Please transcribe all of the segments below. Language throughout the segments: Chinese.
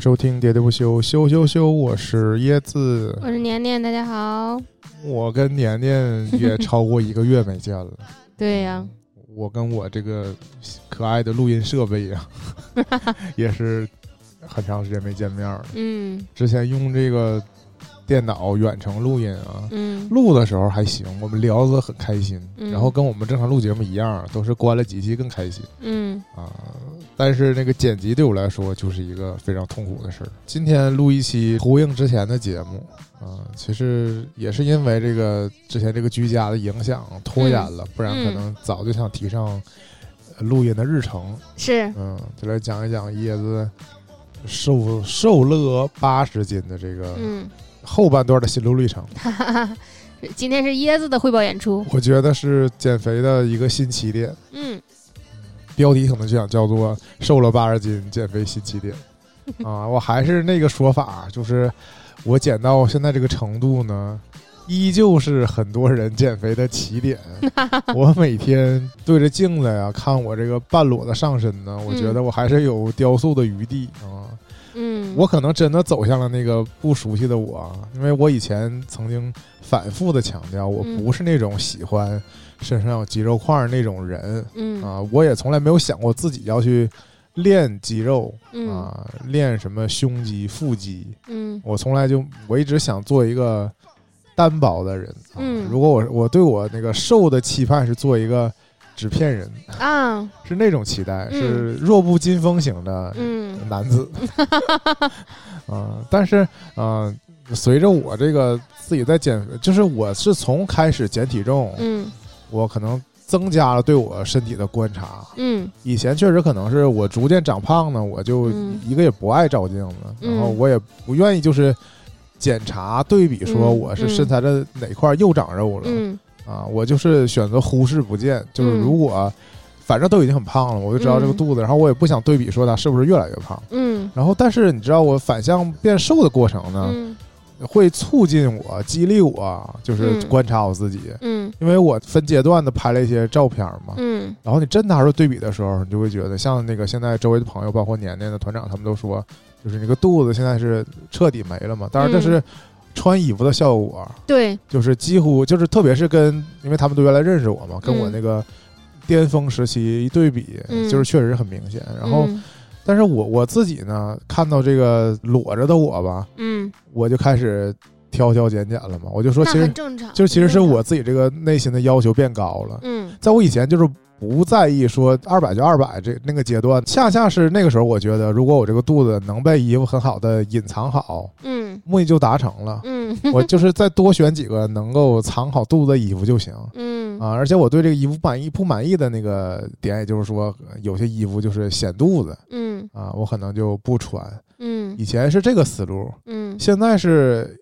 收听《喋喋不休》，休休休！我是椰子，我是年年，大家好。我跟年年也 超过一个月没见了。对呀，我跟我这个可爱的录音设备呀，也是很长时间没见面了。嗯之前用这个电脑远程录音啊，嗯录的时候还行，我们聊得很开心，嗯然后跟我们正常录节目一样，都是关了机器更开心嗯啊。但是那个剪辑对我来说就是一个非常痛苦的事儿。今天录一期呼应之前的节目啊，其实也是因为这个之前这个居家的影响拖延了，不然可能早就想提上呃录音的日程。是嗯，就来讲一讲椰子瘦瘦了八十斤的这个嗯，后半段的心路历程。今天是椰子的汇报演出。我觉得是减肥的一个新起点，嗯标题可能就想叫做“瘦了八十斤，减肥新起点” 啊！我还是那个说法，就是我减到现在这个程度呢，依旧是很多人减肥的起点。我每天对着镜子呀，看我这个半裸的上身呢，我觉得我还是有雕塑的余地啊。嗯，我可能真的走向了那个不熟悉的我，因为我以前曾经反复的强调，我嗯不是那种喜欢身上有肌肉块儿那种人嗯。啊，我也从来没有想过自己要去练肌肉嗯。啊，练什么胸肌、腹肌，嗯。我从来就我一直想做一个单薄的人。啊、嗯。如果我我对我那个瘦的期盼是做一个纸片人，啊。是那种期待，嗯。是弱不禁风型的嗯。男子，啊、但是啊、随着我这个自己在减，就是我是从开始减体重，嗯我可能增加了对我身体的观察。嗯以前确实可能是我逐渐长胖呢，我就嗯一个也不爱照镜子，嗯然后我也不愿意就是检查对比说嗯我是身材的哪块又长肉了、嗯啊，我就是选择忽视不见，就是嗯如果。反正都已经很胖了，我就知道这个嗯肚子，然后我也不想对比说它是不是越来越胖。嗯然后，但是你知道我反向变瘦的过程呢，嗯会促进我、激励我，就是嗯。观察我自己。嗯。因为我分阶段的拍了一些照片嘛，嗯。然后你真拿出对比的时候，你就会觉得，像那个现在周围的朋友，包括年年的团长，他们都说，就是那个肚子现在是彻底没了嘛。当然，这是穿衣服的效果，对。就是几乎就是，特别是跟，因为他们都原来认识我嘛，跟我嗯。那个巅峰时期一对比，嗯。就是确实很明显。然后，嗯但是我我自己呢，看到这个裸着的我吧，嗯，我就开始挑挑拣拣了嘛。我就说，其实正常，就其实是我自己这个内心的要求变高了。嗯在我以前就是不在意说二百就二百这那个阶段，恰恰是那个时候，我觉得如果我这个肚子能被衣服很好的隐藏好，嗯目的就达成了。嗯我就是再多选几个能够藏好肚子的衣服就行。嗯啊，而且我对这个衣服满意不满意的那个点，也就是说，有些衣服就是显肚子嗯啊，我可能就不穿。嗯以前是这个思路，嗯现在是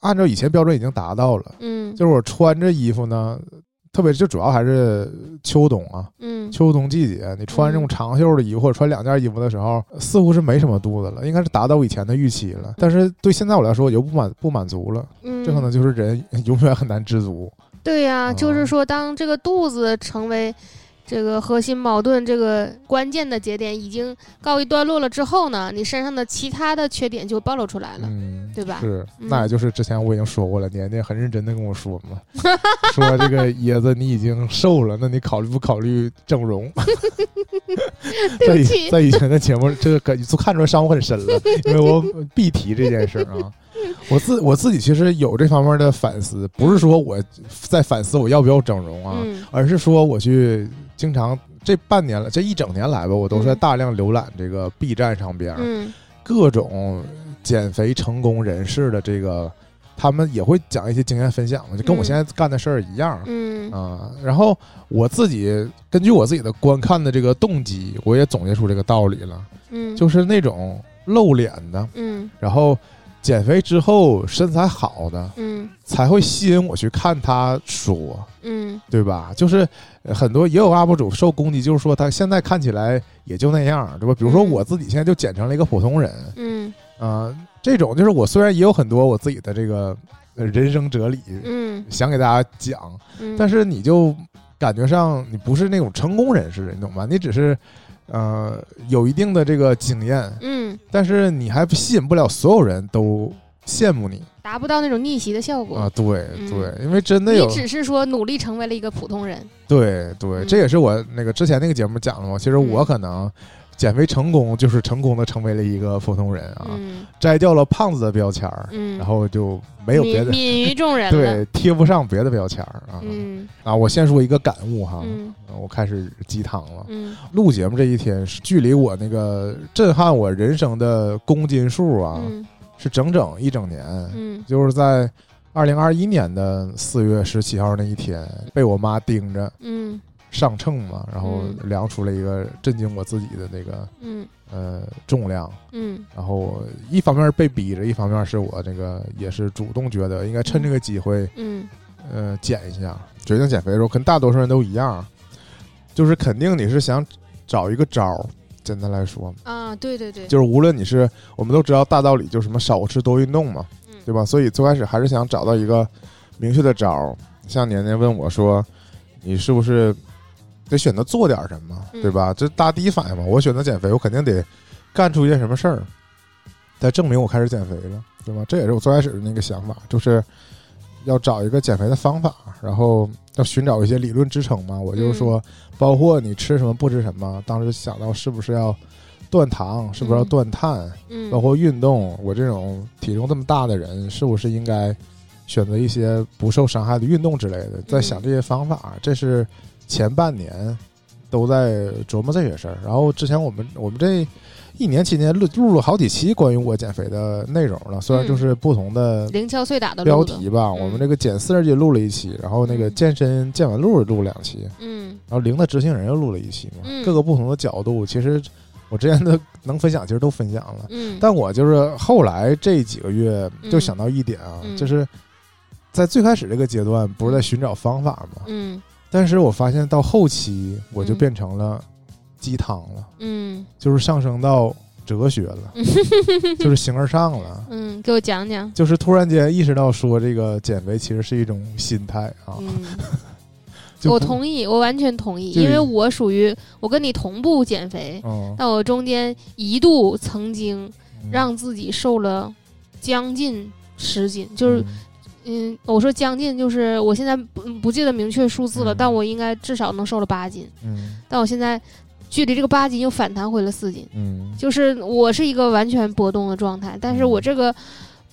按照以前标准已经达到了。嗯就是我穿着衣服呢，特别就主要还是秋冬啊，嗯。秋冬季节，你穿这种长袖的衣服或者穿两件衣服的时候，似乎是没什么肚子了，应该是达到我以前的预期了。但是对现在我来说，我就不满不满足了，嗯，这可能就是人 永远很难知足。对呀、哦就是说，当这个肚子成为这个核心矛盾、这个关键的节点已经告一段落了之后呢，你身上的其他的缺点就暴露出来了，嗯，对吧？是，嗯那也就是之前我已经说过了，年年很认真的跟我说嘛，说这个椰子你已经瘦了，那你考虑不考虑整容？在以前的节目，这个感觉就看出来伤我很深了，因为我 必提这件事儿啊。我自我自己其实有这方面的反思，不是说我在反思我要不要整容啊，嗯而是说我去经常这半年了，这一整年来吧，我都是在嗯大量浏览这个 B 站上边各种减肥成功人士的这个，他们也会讲一些经验分享嘛，就跟我嗯现在干的事儿一样。嗯啊，然后我自己根据我自己的观看的这个动机，我也总结出这个道理了，嗯，就是那种露脸的，嗯然后减肥之后身材好的，嗯。才会吸引我去看他说，嗯。对吧？就是呃很多也有 UP 主受攻击，就是说他现在看起来也就那样，对吧？比如说嗯。我自己现在就减成了一个普通人，嗯。啊、这种就是我虽然也有很多我自己的这个呃人生哲理，嗯。想给大家讲，嗯，但是你就感觉上你不是那种成功人士，你懂吗？你只是呃有一定的这个经验，嗯，但是你还吸引不了所有人都羡慕你达不到那种逆袭的效果。啊！对嗯对，因为真的有你只是说努力成为了一个普通人。对对，嗯这也是我那个之前那个节目讲的嘛。其实我嗯可能减肥成功，就是成功的成为了一个普通人啊，嗯摘掉了胖子的标签儿，嗯，然后就没有别的泯泯于众人。对贴不上别的标签儿啊。嗯。啊，我先说一个感悟哈，嗯。我开始鸡汤了。嗯。录节目这一天，是距离我那个震撼我人生的公斤数啊，嗯。是整整一整年。嗯。就是在二零二一年的四月十七号那一天，被我妈盯着。嗯上秤嘛，然后嗯量出了一个震惊我自己的那个嗯呃重量。嗯然后我一方面被逼着，一方面是我这个也是主动觉得应该趁这个机会嗯呃减一下。决定减肥的时候，跟大多数人都一样，就是肯定你是想找一个招儿。简单来说，啊，对对对，就是无论你是我们都知道大道理，就是什么少吃多运动嘛，嗯对吧？所以最开始还是想找到一个明确的招儿。像年年问我说，你是不是得选择做点什么，嗯对吧？这大第一反应嘛，我选择减肥，我肯定得干出一件什么事儿，来证明我开始减肥了，对吧？这也是我最开始的那个想法，就是要找一个减肥的方法，然后要寻找一些理论支撑嘛。我就是说，包括你吃什么不吃什么，当时想到是不是要断糖，是不是要嗯断碳，嗯包括运动，我这种体重这么大的人，是不是应该选择一些不受伤害的运动之类的？在想这些方法，这是前半年都在琢磨这些事儿。然后之前我们我们这一年期间录录了好几期关于我减肥的内容了，虽然就是不同的零敲碎打的标题吧。嗯。我们这个减四十斤录了一期，然后那个嗯。健身健完录录了两期，嗯。然后零的执行人又录了一期嘛，嗯。各个不同的角度，其实我之前的能分享，其实都分享了。嗯，但我就是后来这几个月就想到一点啊，嗯就是在最开始这个阶段不是在寻找方法嘛，嗯但是我发现到后期我就嗯变成了鸡汤了，嗯就是上升到哲学了，就是形而上了。嗯，给我讲讲。就是突然间意识到，说这个减肥其实是一种心态啊，嗯，我同意，我完全同意，因为我属于我跟你同步减肥，嗯，但我中间一度曾经嗯让自己瘦了将近十斤，就是嗯嗯，我说将近，就是我现在不不记得明确数字了，嗯但我应该至少能瘦了八斤，嗯但我现在距离这个八斤又反弹回了四斤，嗯就是我是一个完全波动的状态，但是嗯我这个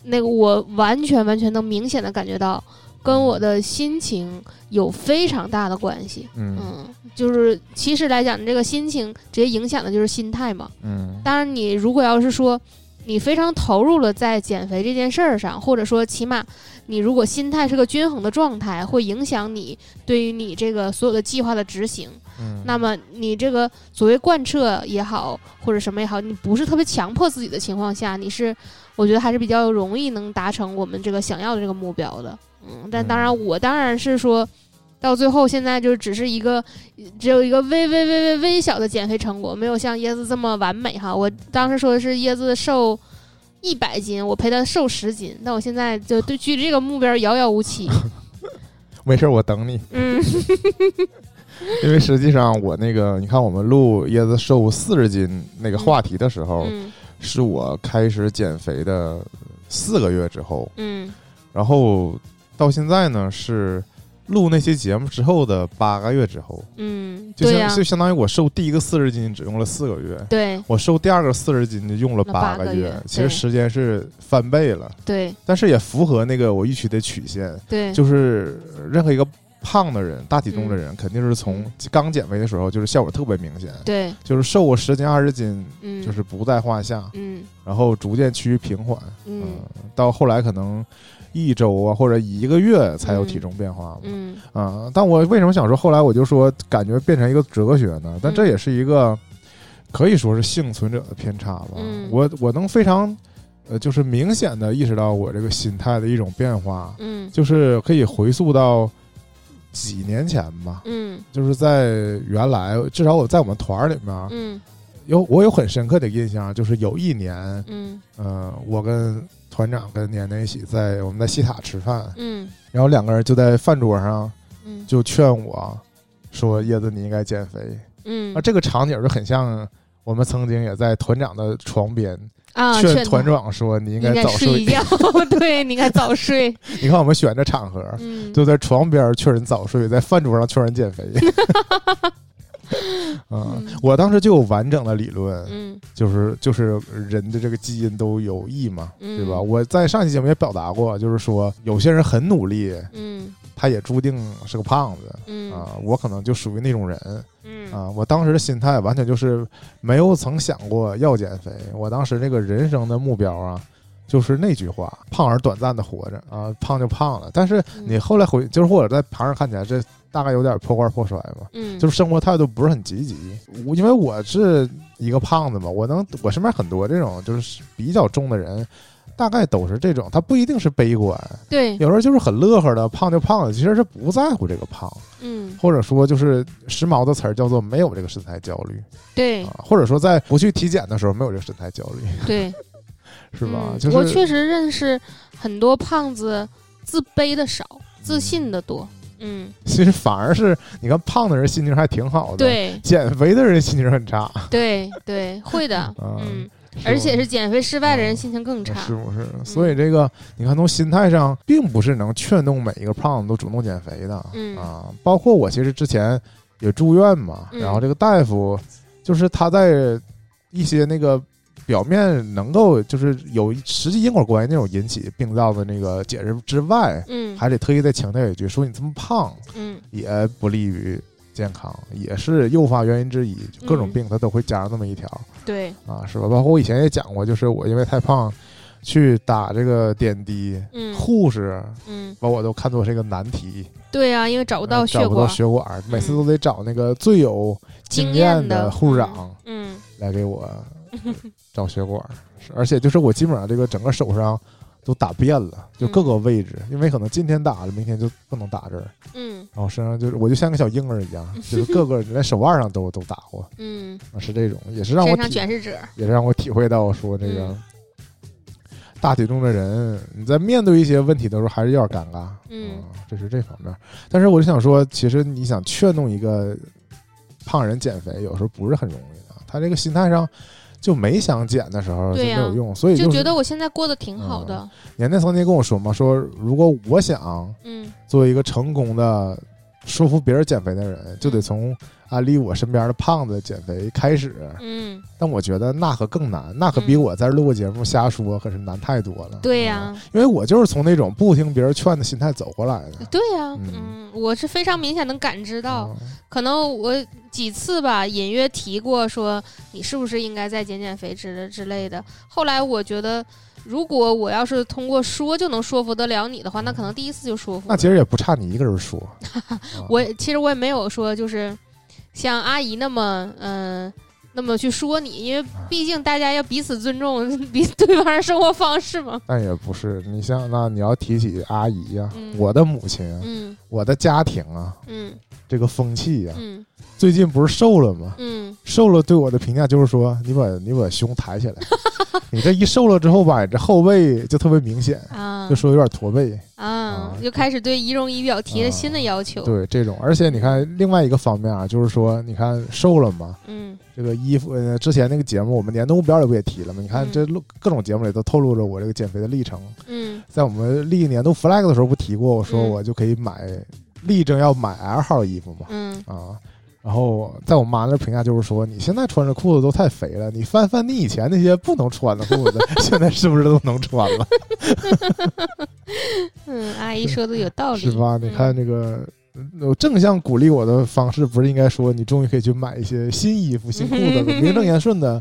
那个我完全完全能明显的感觉到。跟我的心情有非常大的关系，嗯嗯，就是其实来讲，这个心情直接影响的就是心态嘛。嗯当然，你如果要是说你非常投入了在减肥这件事儿上，或者说起码你如果心态是个均衡的状态，会影响你对于你这个所有的计划的执行。嗯，那么你这个所谓贯彻也好，或者什么也好，你不是特别强迫自己的情况下，你是我觉得还是比较容易能达成我们这个想要的这个目标的。嗯，但当然，我当然是说。到最后，现在就只是一个，只有一个微微微微微小的减肥成果，没有像椰子这么完美哈。我当时说的是椰子瘦一百斤，我陪他瘦十斤，但我现在就对距离这个目标遥遥无期。没事儿，我等你。嗯 因为实际上我那个，你看我们录椰子瘦四十斤那个话题的时候，嗯是我开始减肥的四个月之后，嗯然后到现在呢是录那期节目之后的八个月之后，嗯，就对呀、相就相当于我瘦第一个四十斤只用了四个月，对。我瘦第二个四十斤就用了八个个月其实时间是翻倍了，对。但是也符合那个我预期的曲线，对，就是任何一个胖的人、大体重嗯的人，肯定是从刚减肥的时候就是效果特别明显，对，就是瘦个十斤二十斤嗯，就是不在话下，嗯。然后逐渐趋于平缓，嗯到后来可能一周啊或者一个月才有体重变化嘛，嗯。啊，但我为什么想说后来我就说感觉变成一个哲学呢？但这嗯也是一个可以说是幸存者的偏差吧。嗯。我我能非常呃，就是明显的意识到我这个心态的一种变化，嗯。就是可以回溯到几年前吧，嗯。就是在原来至少我在我们团儿里面嗯。有我有很深刻的印象，就是有一年，嗯。呃，我跟团长跟年年一起在我们在西塔吃饭，嗯。然后两个人就在饭桌上嗯。就劝我说叶子你应该减肥，嗯。啊，这个场景就很像我们曾经也在团长的床边啊，劝团长说你应应该早睡。一觉，对，你应该早睡。你看我们选这场合，嗯，就在床边劝人早睡，在饭桌上劝人减肥。啊、嗯我当时就有完整的理论，嗯就是就是人的这个基因都有益嘛，嗯对吧？我在上期节目也表达过，就是说有些人很努力，嗯他也注定是个胖子嗯啊。我可能就属于那种人嗯啊。我当时的心态完全就是没有曾想过要减肥，我当时这个人生的目标啊。就是那句话，胖而短暂的活着啊，胖就胖了。但是你后来回，就是或者在旁人看起来，这大概有点破罐破摔嘛。嗯，就是生活态度不是很积极。我因为我是一个胖子嘛，我能我身边很多这种就是比较重的人，大概都是这种，他不一定是悲观，对，有时候就是很乐呵的，胖就胖了，其实是不在乎这个胖，嗯。或者说就是时髦的词儿叫做没有这个身材焦虑。对。啊，或者说在不去体检的时候没有这个身材焦虑，对，是吧？嗯就是我确实认识很多胖子，自卑的少，自信的多。嗯，其实反而是你看胖的人心情还挺好的，，对减肥的人心情很差，对对，会的。嗯嗯，而且是减肥失败的人嗯心情更差。是不是？所以这个你看，从心态上，并不是能劝动每一个胖子都主动减肥的。嗯啊，包括我其实之前也住院嘛，嗯然后这个大夫就是他在一些那个表面能够就是有实际因果关系那种引起病灶的那个解释之外，嗯。还得特意再强调一句，说你这么胖嗯。也不利于健康，也是诱发原因之一。就各种嗯。病它都会加上那么一条。对，啊，是吧？包括我以前也讲过，就是我因为太胖，去打这个点滴，嗯。护士嗯，把我都看作是一个难题，对啊，因为找不到呃找不到血管，每次嗯都得找那个最有经经验验的护士长嗯。来给我找血管，而且就是我基本上这个整个手上都打遍了，就各个位置，因为可能今天打了，明天就不能打这儿，嗯然后身上就是我就像个小婴儿一样，就是各个连手腕上都都打过，嗯，啊，是这种，也是让我身上全是褶。也是让我体会到说这个嗯大体重的人，你在面对一些问题的时候还是有点尴尬，嗯啊这是这方面。但是我就想说，其实你想劝动一个胖人减肥，有时候不是很容易的。他这个心态上就没想减的时候就没有用，所以就是觉得我现在过得挺嗯好的，年年曾经跟我说嘛，说如果我想嗯。做为一个成功的说服别人减肥的人，就得从安利我身边的胖子减肥开始。嗯，但我觉得那可更难，那可比嗯我在这录个节目瞎说可是难太多了。对呀、啊因为我就是从那种不听别人劝的心态走过来的。对呀、嗯嗯，我是非常明显能感知到，啊可能我几次吧隐约提过说你是不是应该再减减肥之的之类的。后来我觉得，如果我要是通过说就能说服得了你的话，那可能第一次就说服。那其实也不差你一个人说。啊 我其实我也没有说就是像阿姨那么嗯、那么去说你，因为毕竟大家要彼此尊重 彼对方的生活方式嘛。但也不是，你像那你要提起阿姨呀、嗯我的母亲啊，嗯我的家庭啊，嗯这个风气呀、嗯最近不是瘦了吗？嗯瘦了对我的评价就是说，你把你把胸抬起来，你这一瘦了之后吧，你这后背就特别明显，啊就说有点驼背。啊啊，就开始对仪容仪表提了啊新的要求。对这种，而且你看另外一个方面啊，就是说，你看瘦了嘛，嗯这个衣服，呃，之前那个节目，我们年度目标里不也提了吗？你看嗯这录各种节目里都透露着我这个减肥的历程。嗯在我们立年度 flag 的时候不提过，我说嗯我就可以买，力争要买 L 号衣服嘛，嗯啊。然后在我妈那评价就是说，你现在穿着裤子都太肥了，你翻翻你以前那些不能穿的裤子，现在是不是都能穿了？嗯，阿姨说的有道理，是吧？你嗯看这个，我正向鼓励我的方式，不是应该说你终于可以去买一些新衣服、新裤子，名正言顺的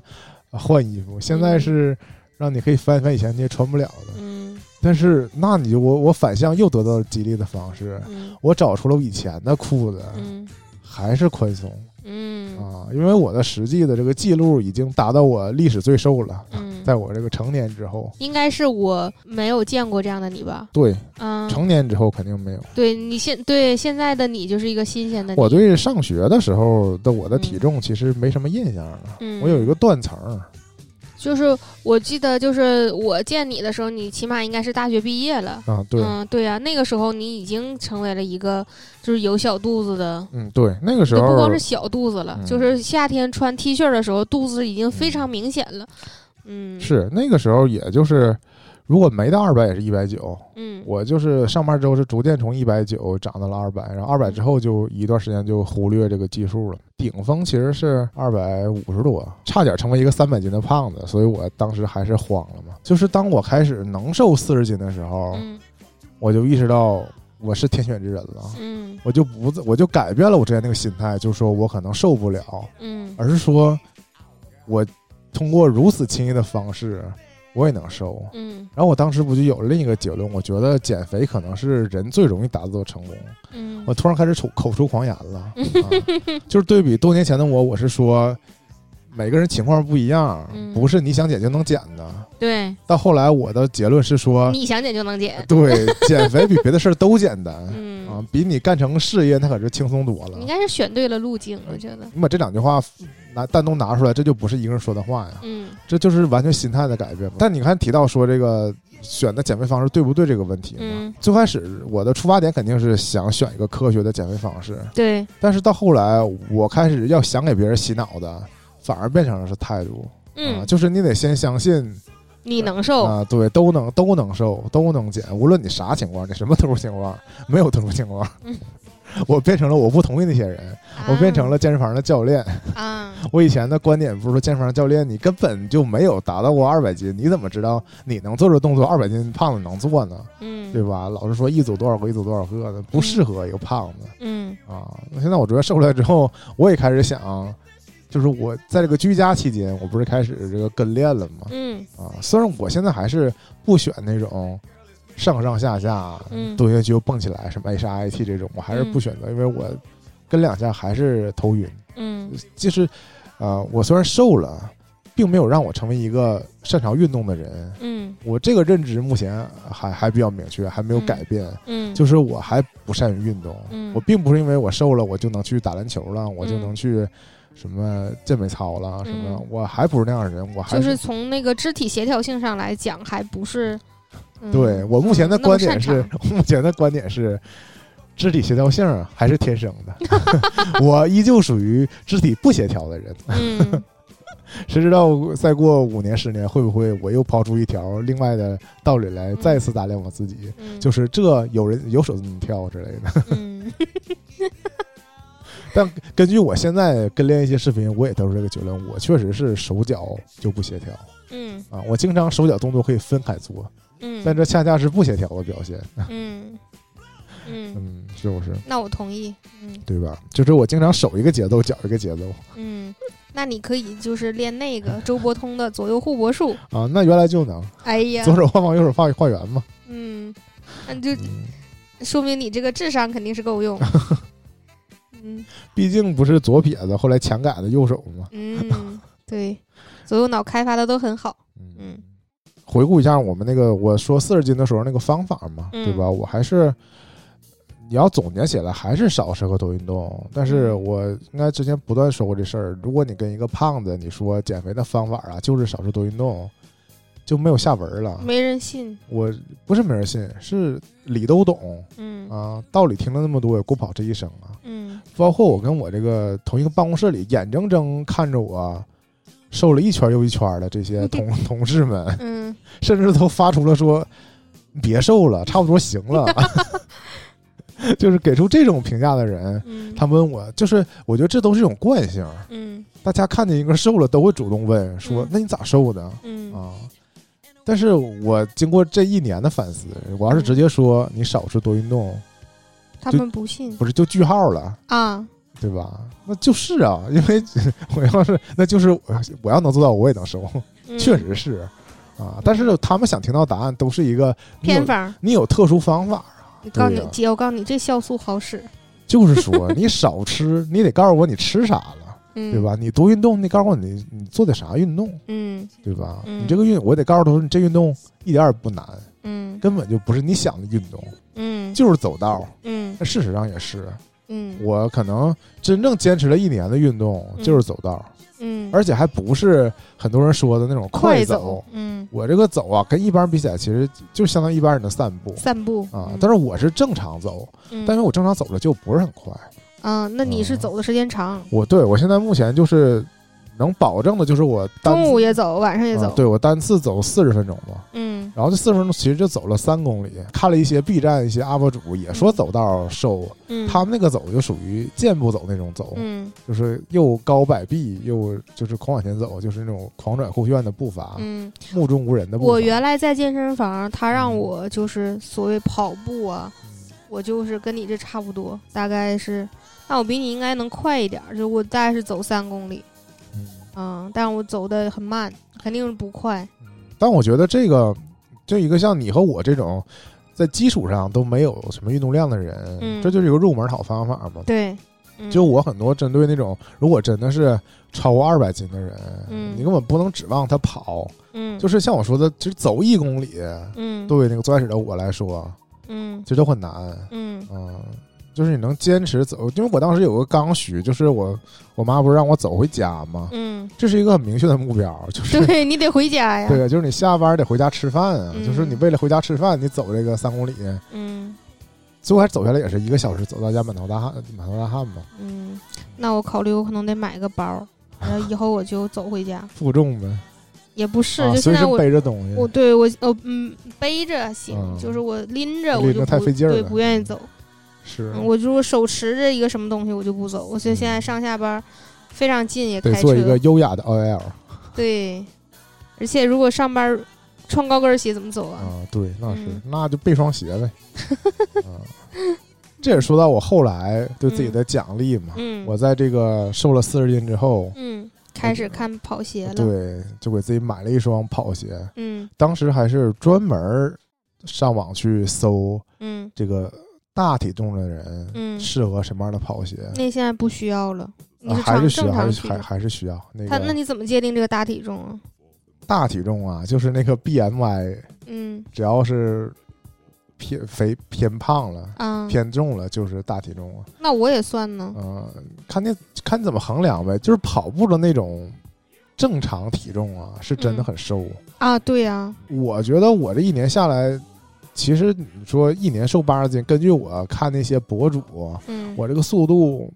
换衣服。现在是让你可以翻翻以前那些穿不了的，嗯。但是那你就我我反向又得到了激励的方式，嗯。我找出了我以前的裤子嗯还是宽松嗯啊，因为我的实际的这个记录已经达到我历史最瘦了，嗯，在我这个成年之后，应该是我没有见过这样的你吧？对，嗯，成年之后肯定没有。对你现对现在的你就是一个新鲜的你。我对上学的时候的我的体嗯重其实没什么印象了。嗯，我有一个断层儿，就是我记得，就是我见你的时候，你起码应该是大学毕业了。啊，对，嗯，对呀、那个时候你已经成为了一个就是有小肚子的，嗯，对，那个时候不光是小肚子了，嗯就是夏天穿 T 恤的时候，肚子已经非常明显了。嗯，，是那个时候，也就是如果没到二百，也是一百九。嗯，我就是上班之后是逐渐从一百九涨到了二百，然后二百之后就一段时间就忽略这个基数了。顶峰其实是二百五十多，差点成为一个三百斤的胖子，所以我当时还是慌了嘛。就是当我开始能瘦四十斤的时候，嗯我就意识到我是天选之人了。嗯我就不，我就改变了我之前那个心态，就是说我可能受不了，嗯而是说我通过如此轻易的方式，我也能瘦。嗯然后我当时不就有了另一个结论，我觉得减肥可能是人最容易达到的成功。嗯，我突然开始口口出狂言了，啊、就是对比多年前的我，我是说每个人情况不一样，嗯不是你想减就能减的。对，到后来我的结论是说，你想减就能减。对，减肥比别的事儿都简单。嗯，啊，比你干成事业那可是轻松多了你应。该是选对了路径，我觉得。你把这两句话拿单独拿出来，这就不是一个人说的话呀，嗯这就是完全心态的改变嘛。但你看提到说这个选的减肥方式对不对这个问题嘛，嗯，最开始我的出发点肯定是想选一个科学的减肥方式，对，但是到后来我开始要想给别人洗脑的，反而变成了是态度。啊，嗯，就是你得先相信你能瘦。啊，对，都能都能瘦，都能减，无论你啥情况，你什么特殊情况，没有特殊情况。嗯 我变成了我不同意那些人，我变成了健身房的教练。啊，我以前的观点不是说健身房教练你根本就没有达到过二百斤，你怎么知道你能做这动作，二百斤胖子能做呢？嗯，对吧？老是说一组多少个，一组多少个的，不适合一个胖子嗯啊。那现在我觉得瘦下来之后，我也开始想，就是我在这个居家期间，我不是开始这个跟练了吗？嗯。啊，虽然我现在还是不选那种上上下下嗯。蹲下去又蹦起来什么 H I T 这种，我还是不选择，因为我跟两下还是头晕。嗯。就是，呃，我虽然瘦了，并没有让我成为一个擅长运动的人。嗯。我这个认知目前还还比较明确，还没有改变。嗯，就是我还不善于运动，嗯。我并不是因为我瘦了我就能去打篮球了，我就能去什么健美操了，什么嗯我还不是那样的人，我还就是从那个肢体协调性上来讲，还不是。嗯对我目前的观点是，目前的观点是，肢体协调性还是天生的，我依旧属于肢体不协调的人。嗯 谁知道再过五年十年，会不会我又抛出一条另外的道理来，再次打脸我自己？嗯，就是这有人有手这么跳之类的。嗯但根据我现在跟练一些视频，我也得出这个结论，我确实是手脚就不协调嗯啊。我经常手脚动作可以分开做，嗯，但这恰恰是不协调的表现。嗯嗯，嗯，是不是？那我同意。嗯对吧？就是我经常手一个节奏，脚一个节奏嗯，那你可以就是练那个周伯通的左右互搏术。啊。那原来就能哎呀左，手画方，右手画画圆嘛。嗯，那就嗯，说明你这个智商肯定是够用。嗯毕竟不是左撇子，后来强改的右手嘛。嗯，对，左右脑开发的都很好。嗯回顾一下我们那个我说四十斤的时候那个方法嘛，嗯对吧？我还是你要总结起来，还是少适合多运动。但是嗯我应该之前不断说过这事儿。如果你跟一个胖子你说减肥的方法啊，就是少吃多运动，就没有下文了。没人信。我不是没人信，是理都懂嗯啊，道理听了那么多，也过不好这一生啊。嗯包括我跟我这个同一个办公室里，眼睁睁看着我瘦了一圈又一圈的这些 同同事们，嗯甚至都发出了说“别瘦了，差不多行了”，就是给出这种评价的人，嗯，他问我，就是我觉得这都是一种惯性。嗯大家看见一个瘦了，都会主动问说嗯：“那你咋瘦的嗯啊？”但是我经过这一年的反思，我要是直接说你少吃多运动，他们不信不是就句号了。啊。对吧？那就是啊，因为我要是那就是我我要能做到，我也能瘦，嗯确实是啊。但是他们想听到答案都是一个偏方。你有特殊方法，我告诉，你姐，我告诉你，这酵素好使。就是说你少吃，你得告诉我你吃啥了，嗯，对？吧？你多运动，你告诉我你你做的啥运动，嗯对吧？嗯你这个运，我得告诉他说你这运动一点儿也不难，嗯根本就不是你想的运动，嗯就是走道。嗯那事实上也是，嗯我可能真正坚持了一年的运动嗯就是走道。嗯，而且还不是很多人说的那种快走。嗯，我这个走啊，跟一般人比起来，其实就相当于一般人的散步散步啊。嗯但是我是正常走，嗯但是我正常走着就不是很快。啊，那你是嗯。走的时间长，我对我现在目前就是能保证的就是我单中午也走，晚上也走，啊对我单次走四十分钟嘛。嗯。然后这四十分钟其实就走了三公里，看了一些 B 站一些 UP 主也说走道瘦，嗯，他们那个走就属于健步走那种走，嗯。就是又高摆臂又就是狂往前走，就是那种狂拽酷炫的步伐，嗯，目中无人的步伐。我原来在健身房，他让我就是所谓跑步啊，我就是跟你这差不多，大概是，但我比你应该能快一点儿，就我大概是走三公里，嗯嗯，但是我走的很慢，肯定是不快，但我觉得这个，就一个像你和我这种，在基础上都没有什么运动量的人，嗯这就是一个入门好方法嘛。对，嗯就我很多针对那种，如果真的是超过二百斤的人，嗯你根本不能指望他跑。嗯，就是像我说的，其实走一公里，嗯对于那个最开始的我来说，嗯其实都很难。嗯嗯，就是你能坚持走，因为我当时有个刚需，就是我我妈不是让我走回家吗？嗯，这是一个很明确的目标，就是对你得回家呀，对啊，就是你下班得回家吃饭啊，嗯。就是你为了回家吃饭，你走这个三公里，嗯。最后还走下来也是一个小时，走到家满头大汗，满头大汗吧，嗯，那我考虑我可能得买个包，然后以后我就走回家，负重呗，也不是，啊，就现在我。背着东西，我对我呃嗯背着行，嗯就是我拎着我就太费劲儿了。不愿意走。是嗯我如果手持着一个什么东西，我就不走。我现现在上下班非常近，也得开做一个。优雅的 OL 对，而且如果上班穿高跟鞋怎么走啊？啊，对，那是嗯那就备双鞋呗，啊，这也说到我后来对自己的奖励嘛，嗯，我在这个瘦了四十斤之后，嗯开始看跑鞋了。，对，就给自己买了一双跑鞋，嗯当时还是专门上网去搜嗯这个大体重的人嗯，适合什么样的跑鞋，那现在不需要了。你啊是还是需要，还。是还还是需要那个他那你怎么界定这个大体重啊？大体重啊，就是那个 BMI，嗯只要是偏肥偏胖了。啊，偏重了就是大体重啊，那我也算呢。嗯、看那看你怎么衡量呗。就是跑步的那种正常体重啊，是真的嗯很瘦。啊，对呀，我觉得我这一年下来，其实你说一年瘦八十斤，根据我看那些博主，嗯，我这个速度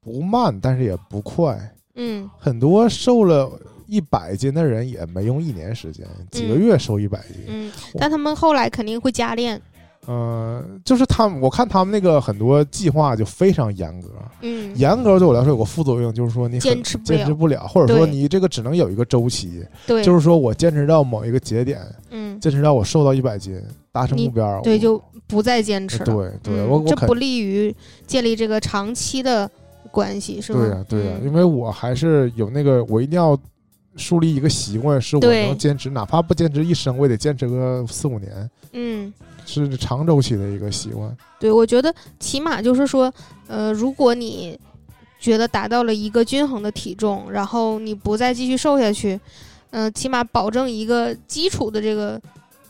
不慢，但是也不快。嗯很多瘦了一百斤的人也没用一年时间，几个嗯月瘦一百斤。嗯，但他们后来肯定会加练。嗯、就是他们，我看他们那个很多计划就非常严格。嗯，严格对我来说有个副作用，就是说你坚持不了。坚持不了，或者说你这个只能有一个周期，对，就是说我坚持到某一个节点，嗯，坚持到我瘦到一百斤，达成目标，对，就不再坚持了。对对，嗯我我肯这不利于建立这个长期的关系，是吧？对呀对呀，嗯。因为我还是有那个，我一定要树立一个习惯，是我能坚持，哪怕不坚持一生，我也得坚持个四五年，嗯，是长周期的一个习惯。对，我觉得起码就是说，呃，如果你觉得达到了一个均衡的体重，然后你不再继续瘦下去，嗯、起码保证一个基础的这个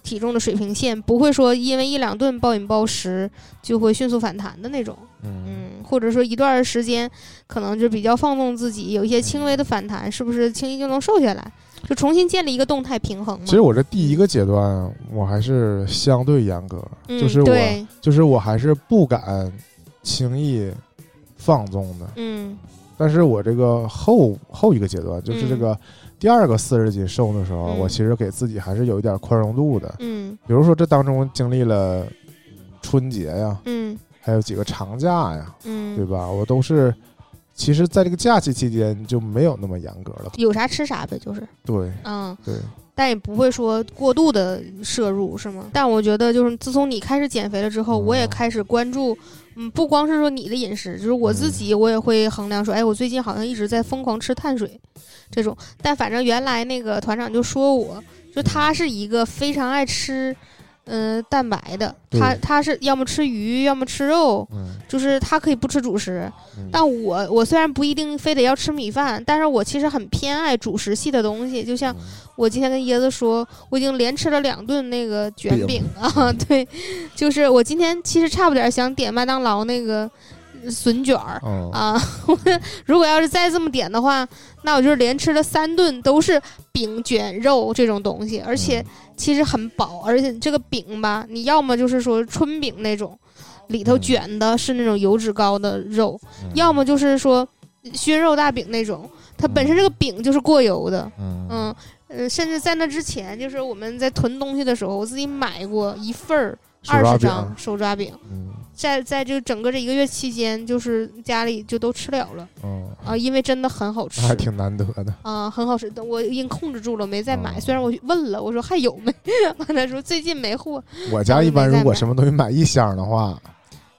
体重的水平线，不会说因为一两顿暴饮暴食就会迅速反弹的那种。嗯，嗯，或者说一段时间可能就比较放纵自己，有一些轻微的反弹，是不是轻易就能瘦下来？就重新建立一个动态平衡嘛。其实我这第一个阶段，我还是相对严格，嗯就是我，就是我还是不敢轻易放纵的。嗯但是我这个后后一个阶段，就是这个第二个四十斤瘦的时候，嗯我其实给自己还是有一点宽容度的。嗯比如说这当中经历了春节呀，嗯还有几个长假呀，嗯，对吧？我都是，其实在这个假期期间就没有那么严格了。有啥吃啥呗，就是对嗯，对，但也不会说过度的摄入，是吗？但我觉得就是自从你开始减肥了之后，嗯我也开始关注，嗯，不光是说你的饮食，就是我自己，我也会衡量说，哎，我最近好像一直在疯狂吃碳水，这种。但反正原来那个团长就说我，就他是一个非常爱吃。嗯、蛋白的，他他是要么吃鱼，要么吃肉，嗯，就是他可以不吃主食。嗯但我我虽然不一定非得要吃米饭，但是我其实很偏爱主食系的东西。就像嗯我今天跟椰子说，我已经连吃了两顿那个卷饼饼啊，对，就是我今天其实差不点想点麦当劳那个笋卷儿嗯啊。如果要是再这么点的话，那我就是连吃了三顿都是饼卷肉这种东西，而且嗯其实很饱，而且这个饼吧，你要么就是说春饼那种，里头嗯卷的是那种油脂高的肉，嗯要么就是说熏肉大饼那种，它本身这个饼就是过油的，嗯嗯。呃，甚至在那之前，就是我们在囤东西的时候，我自己买过一份儿二十张手抓饼，嗯在在这整个这一个月期间，就是家里就都吃了了嗯，啊，因为真的很好吃还挺难得的。啊，很好吃。等我已经控制住了，没再买。哦虽然我问了，我说还有没，完他说最近没货，我家一般如果什么东西买一箱的话，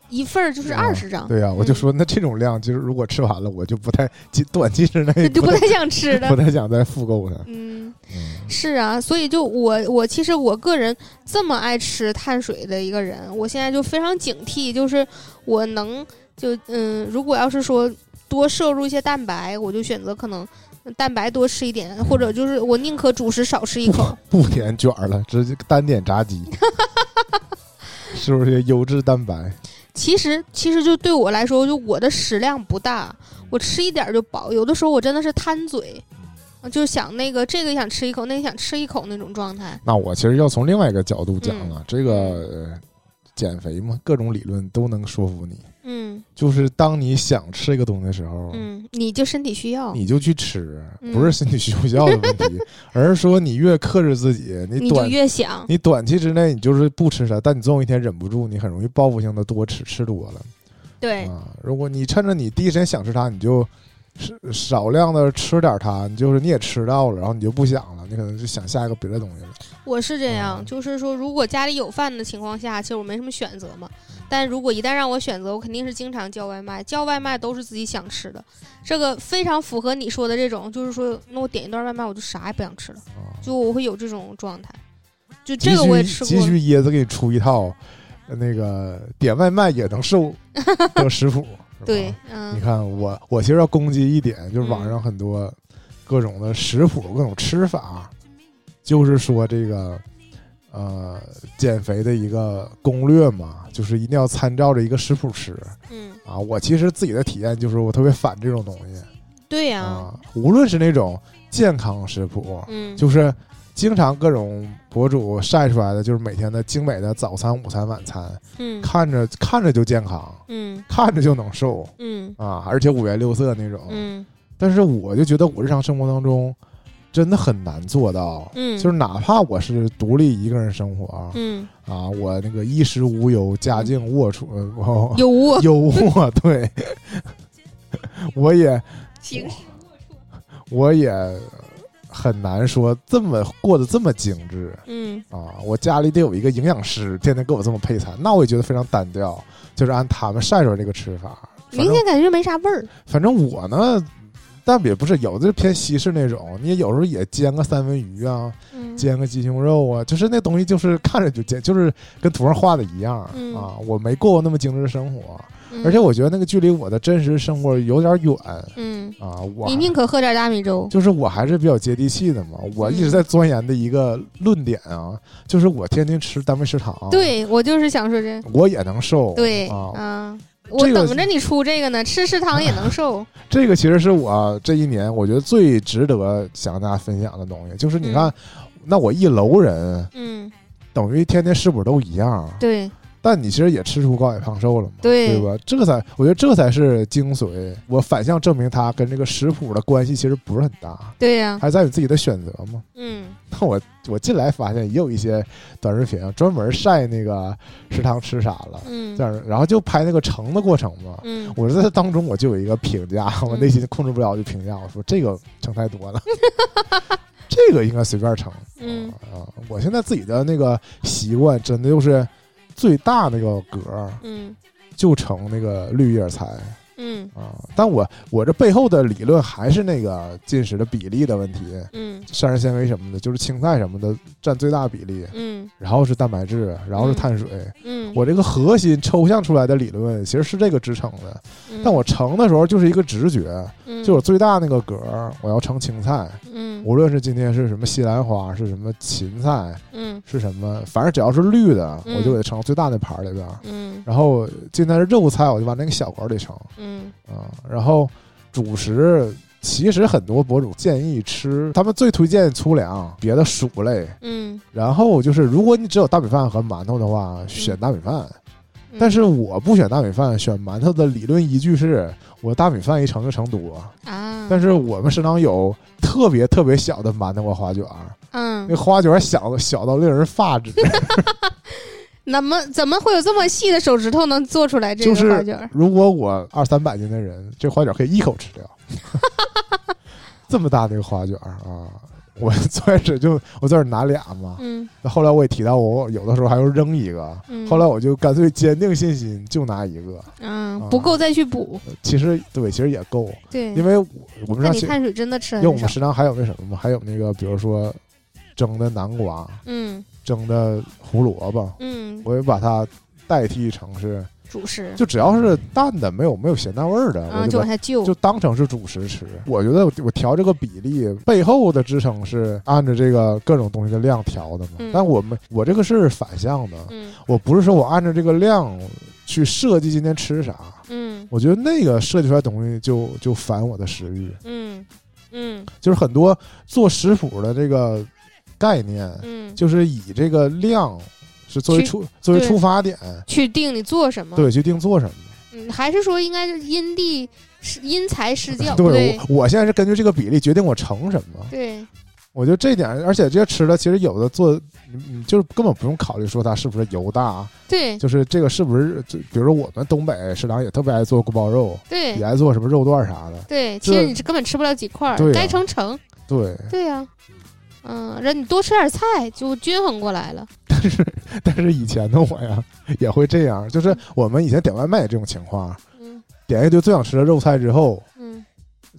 一份儿就是啊二十张，对呀、我就嗯说那这种量，就是如果吃完了，我就不太短短期之内就不太想吃 不。太想再复购它。嗯，嗯是啊，所以就我我其实我个人这么爱吃碳水的一个人，我现在就非常警惕，就是我能就嗯，如果要是说多摄入一些蛋白，我就选择可能蛋白多吃一点，或者就是我宁可主食少吃一口。不点卷了，直接单点炸鸡，是不是优质蛋白？其实其实就对我来说，就我的食量不大，我吃一点就饱。有的时候我真的是贪嘴，啊就是想那个这个想吃一口，那个想吃一口那种状态。那我其实要从另外一个角度讲嗯啊，这个、呃减肥嘛，各种理论都能说服你。嗯就是当你想吃一个东西的时候，嗯，你就身体需要，你就去吃，嗯不是身体需不需要的问题，而是说你越克制自己，你短越想。你短期之内你就是不吃啥，但你总有一天忍不住，你很容易报复性的多吃，吃多了对，啊。如果你趁着你第一时间想吃它，你就少少量的吃点它，你就是你也吃到了，然后你就不想了，你可能就想下一个别的东西了。我是这样，嗯就是说，如果家里有饭的情况下，其实我没什么选择嘛。但如果一旦让我选择，我肯定是经常叫外卖，叫外卖都是自己想吃的，这个非常符合你说的这种，就是说，那我点一段外卖，我就啥也不想吃了，啊，就我会有这种状态。就这个我也吃过，急需椰子给你出一套，呃那个点外卖也能瘦 的食谱。是吧对，你嗯。看我，我其实要攻击一点，就是网嗯。上很多各种的食谱、各种吃法，就是说这个呃减肥的一个攻略嘛，就是一定要参照着一个食谱吃嗯，啊。我其实自己的体验就是我特别反这种东西对呀、啊，无论是那种健康食谱，嗯，就是经常各种博主晒出来的，就是每天的精美的早餐、午餐、晚餐，嗯。看着看着就健康，嗯。看着就能瘦嗯。啊，而且五颜六色那种。嗯。但是我就觉得我日常生活当中真的很难做到，嗯，就是哪怕我是独立一个人生活嗯。啊，我那个衣食无忧，家境龌龊，有 我优渥，对，我也我也很难说这么过得这么精致嗯啊。我家里得有一个营养师，天天给我这么配餐，那我也觉得非常单调，就是按他们晒出来这个吃法。明显感觉没啥味儿。反正我呢，但也不是有的偏西式那种，你有时候也煎个三文鱼啊，嗯煎个鸡胸肉啊，就是那东西就是看着就煎，就是跟图上画的一样、嗯啊。我没过过那么精致的生活，嗯而且我觉得那个距离我的真实生活有点远嗯，啊。我你宁可喝点大米粥。就是我还是比较接地气的嘛。我一直在钻研的一个论点啊，就是我天天吃单位食堂，，对我就是想说这，我也能瘦。对啊，啊，我等着你出这个呢，吃食堂也能瘦。这个其实是我这一年我觉得最值得想跟大家分享的东西，就是你看，那我一楼人嗯，等于天天是不是都一样，对但你其实也吃出高矮胖瘦了嘛，对对吧？这个才我觉得这才是精髓。我反向证明它跟这个食谱的关系其实不是很大，对呀，还在于自己的选择嘛。嗯那我我进来发现也有一些短视频啊，专门晒那个食堂吃啥了，嗯这样，然后就拍那个盛的过程嘛。嗯我在当中我就有一个评价，我嗯内心控制不了就评价，我说这个盛太多了，这个应该随便盛。嗯啊，我现在自己的那个习惯真的就是最大那个格儿嗯。就成那个绿叶菜，嗯嗯。啊。但我我这背后的理论还是那个进食的比例的问题，嗯。膳食纤维什么的，就是青菜什么的占最大比例，嗯。然后是蛋白质，然后是嗯。碳水。嗯，我这个核心抽象出来的理论其实是这个支撑的，嗯。但我盛的时候就是一个直觉，嗯。就我最大那个格儿，我要盛青菜，嗯无论是今天是什么西兰花，是什么芹菜，嗯是什么，反正只要是绿的，嗯我就给它盛到最大那盘儿里边儿。嗯然后今天是肉菜，我就往那个小管里盛嗯啊。然后主食，其实很多博主建议吃，他们最推荐粗粮，别的薯类。嗯，然后就是，如果你只有大米饭和馒头的话，选大米饭。嗯但是我不选大米饭，选馒头的理论依据是我大米饭一盛就盛多。啊，但是我们食堂有特别特别小的馒头和花卷儿，嗯那，花卷小小到令人发指。那么怎么会有这么细的手指头能做出来这就是个花卷儿？如果我二三百斤的人，这花卷可以一口吃掉，这么大的一个花卷儿啊！我最开始就我在这拿俩嘛，嗯。那后来我也提到我有的时候还要扔一个，嗯，后来我就干脆坚定信心就拿一个。啊嗯不够再去补，其实对，其实也够，对，因为我我们让你碳水真的吃因为我，们食堂还有那什么嘛，还有那个比如说蒸的南瓜、嗯。蒸的胡萝卜，嗯，我也把它代替成是，主食，就只要是淡的，没有没有咸淡味儿的，我就把往下就，就当成是主食吃。我觉得我我调这个比例背后的支撑是按照这个各种东西的量调的嘛。嗯。但我们我这个是反向的，嗯。我不是说我按照这个量去设计今天吃啥，嗯。我觉得那个设计出来东西就就反我的食欲。嗯嗯。就是很多做食谱的这个概念，嗯，就是以这个量是作为出作为出发点，去定你做什么，对，去定做什么。嗯，还是说应该是因地施因材施教，对对我，我现在是根据这个比例决定我盛什么。对，我觉得这点，而且这些吃的其实有的做，你你就是根本不用考虑说它是不是油大，对就是这个是不是，就比如说我们东北食堂也特别爱做锅包肉，也对爱做什么肉段啥的。对，其实你是根本吃不了几块该盛盛，对，对呀，嗯，让你多吃点菜就均衡过来了，但是但是以前的我呀也会这样，就是我们以前点外卖也这种情况，嗯。点一堆最想吃的肉菜之后，嗯。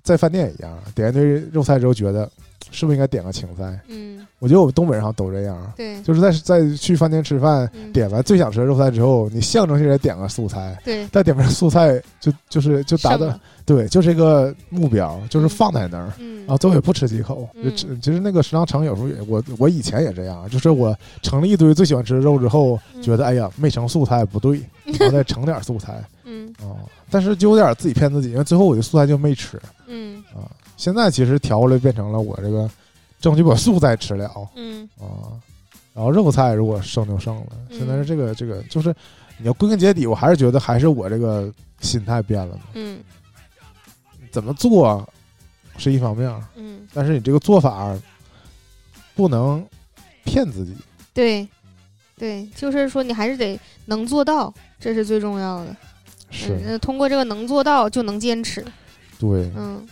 在饭店也一样，点一堆肉菜之后觉得是不是应该点个青菜？嗯，我觉得我们东北人好像都这样，对。就是在在去饭店吃饭，嗯。点完最想吃的肉菜之后，你象征性的点个素菜，对，但点完素菜就就是就达到对，就是一个目标，就是放在那儿。嗯。然后最后也不吃几口，就嗯吃。其实那个食堂盛有时候也，我我以前也这样，就是我盛了一堆最喜欢吃的肉之后，嗯。觉得哎呀没盛素菜不对，然后再盛点素菜。嗯。哦，但是就有点自己骗自己，因为最后我的素菜就没吃。嗯。啊。现在其实调过来变成了我这个争取把素菜吃了嗯啊，然后肉菜如果剩就剩了。嗯现在是这个这个就是你要归根结底，我还是觉得还是我这个心态变了嘛。嗯怎么做是一方面，嗯，但是你这个做法不能骗自己。对对，就是说你还是得能做到，这是最重要的。是，嗯，通过这个能做到就能坚持，对，嗯，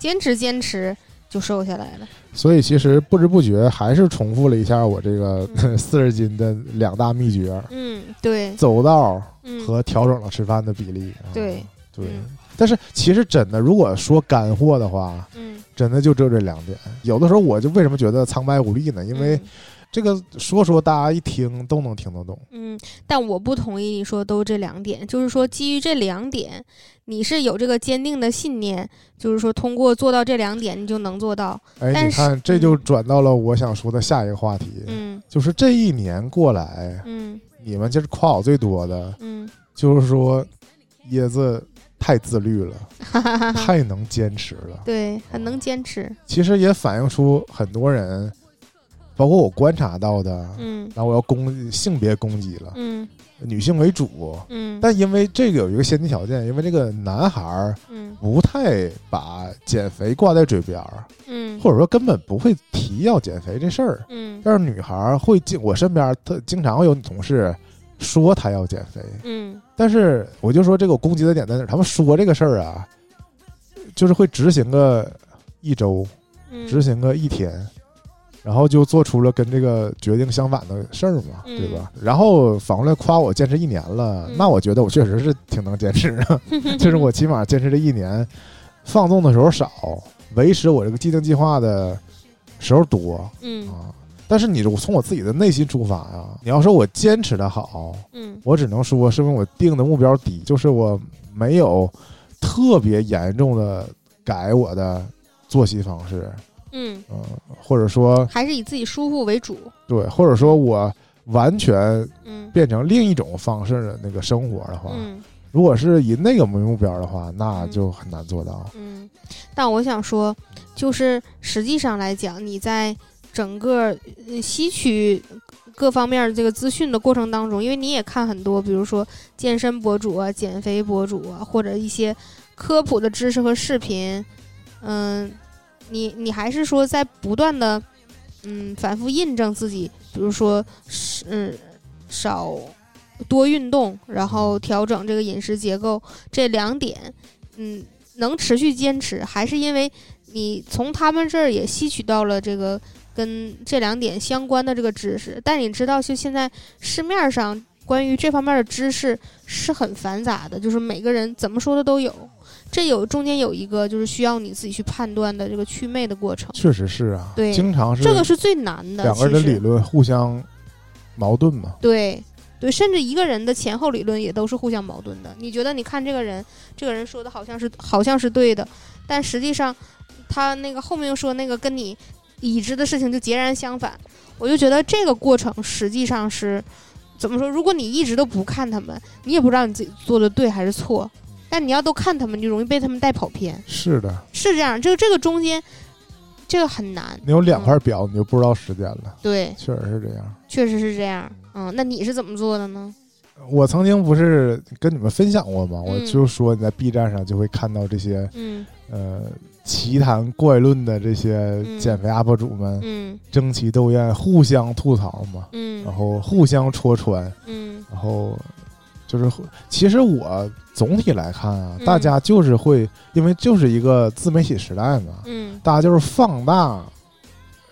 坚持坚持就瘦下来了。所以其实不知不觉还是重复了一下我这个嗯 四十斤的两大秘诀：嗯，对，走道嗯和调整了吃饭的比例。啊对对嗯，但是其实真的，如果说干货的话，嗯，真的就只有这两点。有的时候我就为什么觉得苍白无力呢？因为嗯这个说说大家一听都能听得懂。嗯，但我不同意你说都这两点，就是说基于这两点，你是有这个坚定的信念，就是说通过做到这两点，你就能做到。哎，你看，这就转到了我想说的下一个话题，嗯就是这一年过来，嗯你们就是夸我最多的，嗯，就是说椰子太自律了，哈哈哈哈，太能坚持了。对，很能坚持。其实也反映出很多人，包括我观察到的，嗯。然后我要攻性别攻击了，嗯。女性为主。嗯，但因为这个有一个先决条件，因为这个男孩儿嗯。不太把减肥挂在嘴边儿，嗯。或者说根本不会提要减肥这事儿。嗯。但是女孩儿会经我身边儿，她经常会有女同事说她要减肥，嗯。但是我就说这个攻击的点在哪儿？他们说这个事儿啊，就是会执行个一周，嗯，执行个一天，然后就做出了跟这个决定相反的事儿嘛，嗯。对吧？然后反过来夸我坚持一年了，嗯。那我觉得我确实是挺能坚持的，就是我起码坚持这一年，放纵的时候少，维持我这个既定计划的时候多。嗯。啊。但是你从我自己的内心出发呀，你要说我坚持的好，嗯。我只能说是因为我定的目标低，就是我没有特别严重的改我的作息方式，嗯，嗯、或者说还是以自己舒服为主。对，或者说我完全嗯变成另一种方式的那个生活的话，嗯如果是以那个为目标的话，那嗯就很难做到。嗯，但我想说，就是实际上来讲，你在整个呃吸取各方面的这个资讯的过程当中，因为你也看很多，比如说健身博主啊、减肥博主啊，或者一些科普的知识和视频，嗯，你你还是说在不断的嗯反复印证自己，比如说是嗯少多运动，然后调整这个饮食结构这两点，嗯，能持续坚持，还是因为你从他们这儿也吸取到了这个跟这两点相关的这个知识。但你知道，就现在市面上关于这方面的知识是很繁杂的，就是每个人怎么说的都有。这有中间有一个就是需要你自己去判断的这个祛魅的过程，确实是啊，对经常是这个是最难的。两个人的理论互相矛盾嘛。对对，甚至一个人的前后理论也都是互相矛盾的。你觉得你看这个人，这个人说的好像是好像是对的，但实际上他那个后面又说那个跟你已知的事情就截然相反。我就觉得这个过程实际上是怎么说？如果你一直都不看他们，你也不知道你自己做的对还是错。但你要都看他们，你就容易被他们带跑偏，是的，是这样。这个这个中间，这个很难。你有两块表，你就不知道时间了，对，确实是这样。确实是这样。嗯，那你是怎么做的呢？我曾经不是跟你们分享过吗？我嗯就说你在 B 站上就会看到这些嗯呃奇谈怪论的这些嗯减肥 UP 主们嗯争奇斗艳，互相吐槽嘛，嗯然后互相戳穿，嗯然后就是会其实我总体来看啊，嗯大家就是会因为就是一个自媒体时代嘛，嗯大家就是放大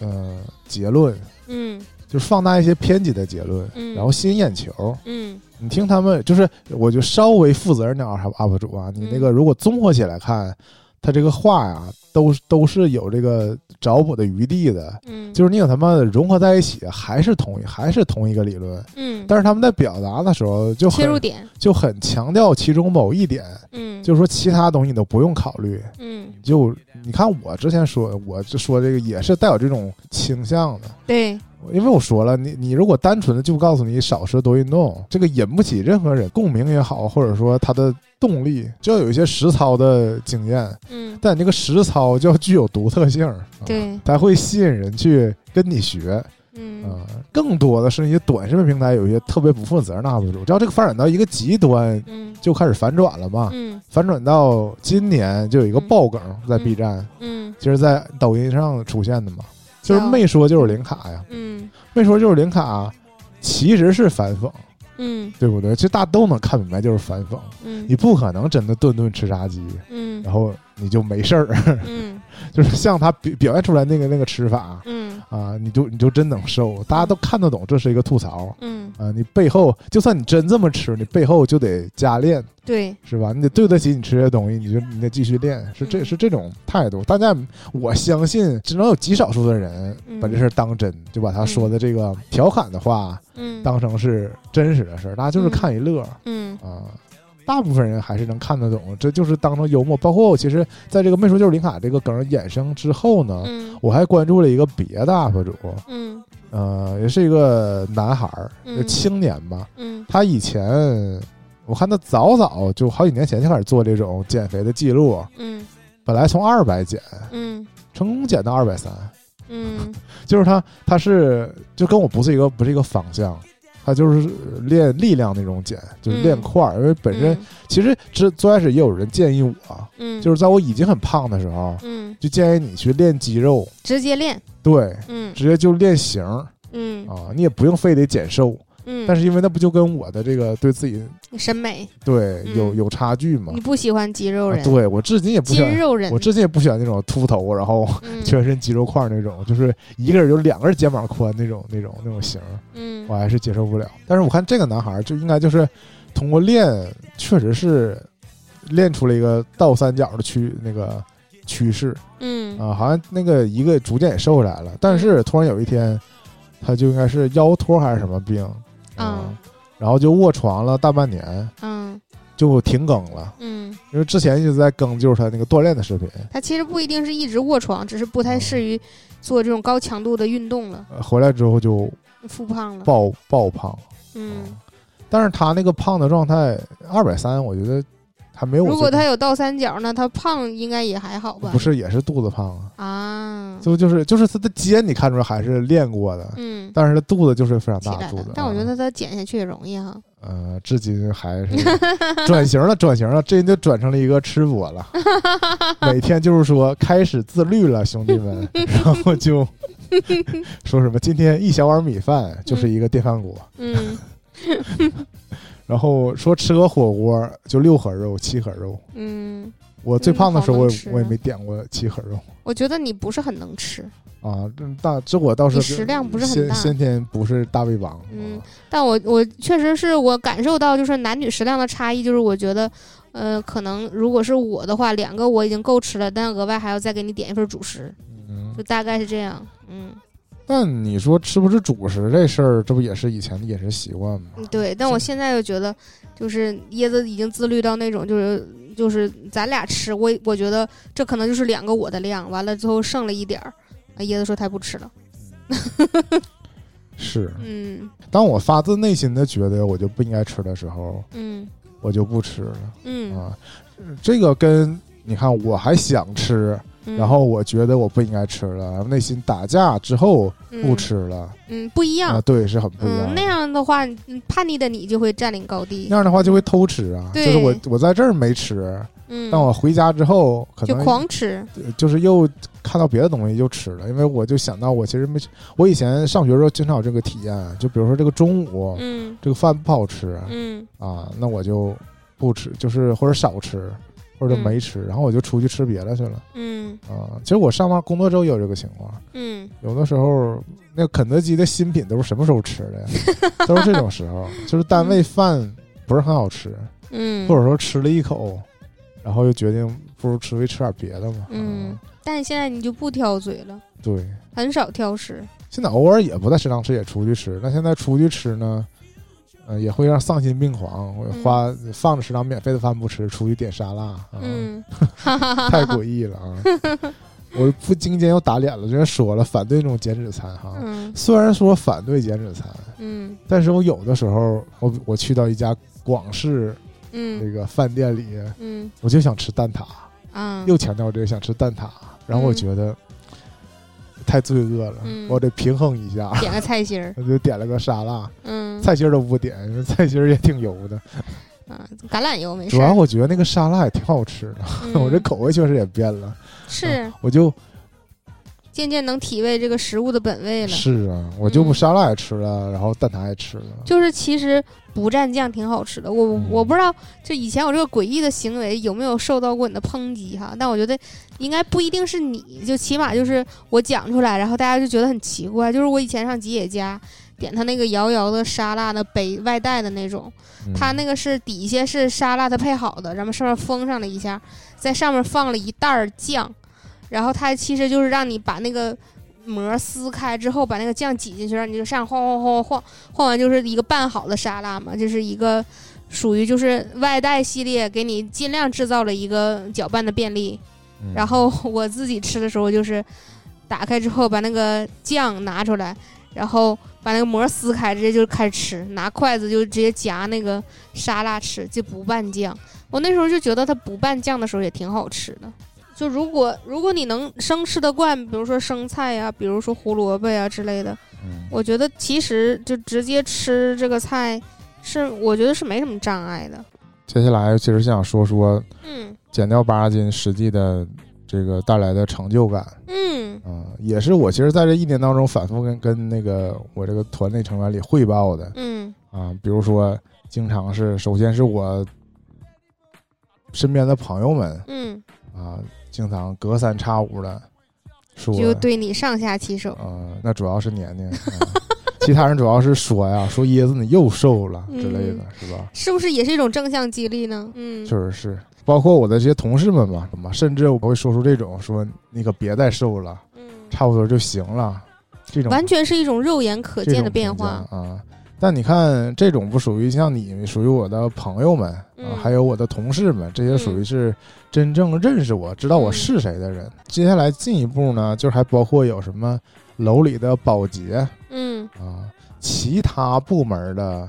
呃结论，嗯就是放大一些偏激的结论，嗯然后吸引眼球。嗯你听他们，就是我就稍微负责任点儿 UP 主啊，你那个如果综合起来看，他这个话呀，都都是有这个找补的余地的。嗯，就是你把他们融合在一起，还是同一还是同一个理论，嗯，但是他们在表达的时候就很切入点，就很强调其中某一点，嗯，就是说其他东西你都不用考虑。嗯，就你看我之前说，我就说这个也是带有这种倾向的。对，因为我说了，你你如果单纯的就告诉你少吃多运动，这个引不起任何人共鸣也好，或者说他的动力，就要有一些实操的经验，嗯，但你这个实操就要具有独特性，啊、对，才会吸引人去跟你学。嗯。啊、更多的是一些短视频平台有一些特别不负责任的 UP 主，只要这个发展到一个极端，嗯。就开始反转了嘛。嗯。反转到今年就有一个爆梗在嗯 B 站，嗯。就是在抖音上出现的嘛，就是没说就是零卡呀。嗯。没说就是零卡，其实是反讽，嗯。对不对？其实大家都能看明白，就是反讽。嗯。你不可能真的顿顿吃炸鸡，嗯。然后你就没事儿，嗯就是像他表表现出来那个那个吃法嗯啊，你就你就真能瘦，大家都看得懂，这是一个吐槽嗯，啊。你背后就算你真这么吃，你背后就得加练，对，是吧？你得对得起你吃这些东西，你就你得继续练，是这嗯是这种态度。大家我相信，只能有极少数的人嗯把这事儿当真，就把他说的这个调侃的话。嗯当成是真实的事儿，大家就是看一乐、嗯啊。大部分人还是能看得懂，这就是当成幽默。包括我其实在这个没说就是林卡这个梗衍生之后呢，嗯。我还关注了一个别的 UP 主，嗯。呃，也是一个男孩儿，嗯。就青年吧。嗯。他以前我看他早早就好几年前就开始做这种减肥的记录，嗯。本来从二百减，嗯。成功减到二百三，嗯。就是他他是就跟我不是一个不是一个方向。他就是练力量那种减，就是练嗯块儿，因为本身其实之最开始也有人建议我，嗯。就是在我已经很胖的时候，嗯。就建议你去练肌肉，直接练，对，嗯。直接就练型儿。嗯。啊，你也不用非得减瘦，嗯，但是因为那不就跟我的这个对自己审美，对有嗯。有差距嘛。你？不喜欢肌肉啊人，对我至今也不喜欢，肌肉人，我至今也不喜欢那种秃头，然后嗯。全身肌肉块那种，就是一个人有两个人肩膀宽那种那种那种型儿，嗯。我还是接受不了。但是我看这个男孩儿就应该就是通过练，确实是练出了一个倒三角的趋那个趋势。嗯。啊，好像那个一个逐渐也瘦下来了。但是突然有一天，他就应该是腰托还是什么病啊，嗯然后就卧床了大半年，嗯就停更了。嗯，因为之前一直在更就是他那个锻炼的视频，他其实不一定是一直卧床，只是不太适于做这种高强度的运动了，呃回来之后就复胖了，爆爆胖。嗯。但是他那个胖的状态，二百三，我觉得还没有如果他有倒三角那，他胖应该也还好吧？不是也是肚子胖啊，啊，就就是就是他的肩你看出来还是练过的，嗯，但是他肚子就是非常大肚子。。但我觉得啊他减下去也容易哈。呃，至今还是转型了，转型了，这人就转成了一个吃播了，每天就是说开始自律了，兄弟们，然后就说什么今天一小碗米饭就是一个电饭锅，嗯 然后说吃个火锅就六盒肉、七盒肉。嗯，我最胖的时候，我也我也没点过七盒肉我觉得你不是很能吃，啊。这大这我倒是你食量不是很大先先天不是大胃王。嗯啊但我我确实是我感受到就是男女食量的差异，就是我觉得。呃，可能如果是我的话，两个我已经够吃了，但额外还要再给你点一份主食，嗯就，大概是这样。嗯，但你说吃不吃主食这事儿，这不也是以前的饮食习惯吗？对。但我现在又觉得，就是椰子已经自律到那种，就是就是咱俩吃，我我觉得这可能就是两个我的量，完了之后剩了一点儿，啊椰子说他不吃了。是，嗯当我发自内心的觉得我就不应该吃的时候，嗯我就不吃了嗯，啊。这个跟你看，我还想吃，嗯然后我觉得我不应该吃了，然后内心打架之后不，吃了。嗯嗯，不一样。啊，。对，是很不一样嗯，那样的话，嗯叛逆的你就会占领高地。那。样的话就会偷吃啊，就是我我在这儿没吃，嗯，但我回家之后可能就狂吃。就是又看到别的东西就吃了，因为我就想到我其实没，我以前上学的时候经常有这个体验，就比如说这个中午、嗯。这个饭不好吃嗯。啊，那我就不吃，就是或者少吃，或者嗯没吃，然后我就出去吃别的去了嗯啊。其实我上班工作之后也有这个情况，嗯有的时候那肯德基的新品都是什么时候吃的呀？都是这种时候，就是单位饭不是很好吃，嗯，或者说吃了一口，然后又决定不如吃回吃点别的嘛。嗯啊，但现在你就不挑嘴了，对。很少挑食。现在偶尔也不在食堂吃，也出去吃。那现在出去吃呢，呃，也会让丧心病狂，我嗯花、放着食堂免费的饭不吃，出去点沙拉，啊、嗯，太诡异了啊！我不经间又打脸了，人家说了反对那种减脂餐哈。嗯虽然说反对减脂餐，嗯但是我有的时候，我我去到一家广式那嗯个饭店里，嗯我就想吃蛋挞，啊，又强调这个想吃蛋挞，然后我嗯觉得太罪恶了，嗯我得平衡一下，点个菜心儿，我就点了个沙拉。嗯菜心儿都不点，菜心儿也挺油的。啊，橄榄油没事主要。我觉得那个沙拉也挺好吃的，嗯我这口味确实也变了。是我就渐渐能体味这个食物的本味了。是啊，我就不嗯沙拉也吃了，然后蛋挞也吃了。就是其实不蘸酱挺好吃的，我嗯我不知道，就以前我这个诡异的行为有没有受到过你的抨击哈？但我觉得应该不一定是你，就起码就是我讲出来，然后大家就觉得很奇怪。就是我以前上吉野家点他那个摇摇的沙拉的杯外带的那种，嗯它那个是底下是沙拉它配好的，然后上面封上了一下，在上面放了一袋儿酱，然后它其实就是让你把那个膜撕开之后，把那个酱挤进去，让你就上晃晃晃晃晃，晃完就是一个拌好的沙拉嘛，就是一个属于就是外带系列给你尽量制造了一个搅拌的便利。嗯然后我自己吃的时候就是打开之后把那个酱拿出来，然后把那个膜撕开，直接就开始吃，拿筷子就直接夹那个沙拉吃，就不拌酱。我那时候就觉得它不拌酱的时候也挺好吃的。就如果如果你能生吃得惯，比如说生菜呀、比如说胡萝卜呀之类的，嗯我觉得其实就直接吃这个菜是我觉得是没什么障碍的。接下来其实想说说嗯减掉八十斤实际的这个带来的成就感。嗯。啊、也是我其实在这一年当中反复跟跟那个我这个团队成员里汇报的，嗯。啊，比如说经常是，首先是我身边的朋友们嗯，啊，经常隔三差五的说，就对你上下其手。呃，那主要是年年，啊其他人主要是说呀，说椰子你又瘦了之类的，是吧？是不是也是一种正向激励呢？嗯，确实是，包括我的这些同事们嘛，什么，甚至我会说出这种说你可别再瘦了，嗯，差不多就行了，这种完全是一种肉眼可见的变化。啊。但你看，这种不属于像你，属于我的朋友们啊，嗯还有我的同事们，这些属于是真正认识我、知道我是谁的人。接下来进一步呢，就是还包括有什么楼里的保洁嗯啊，其他部门的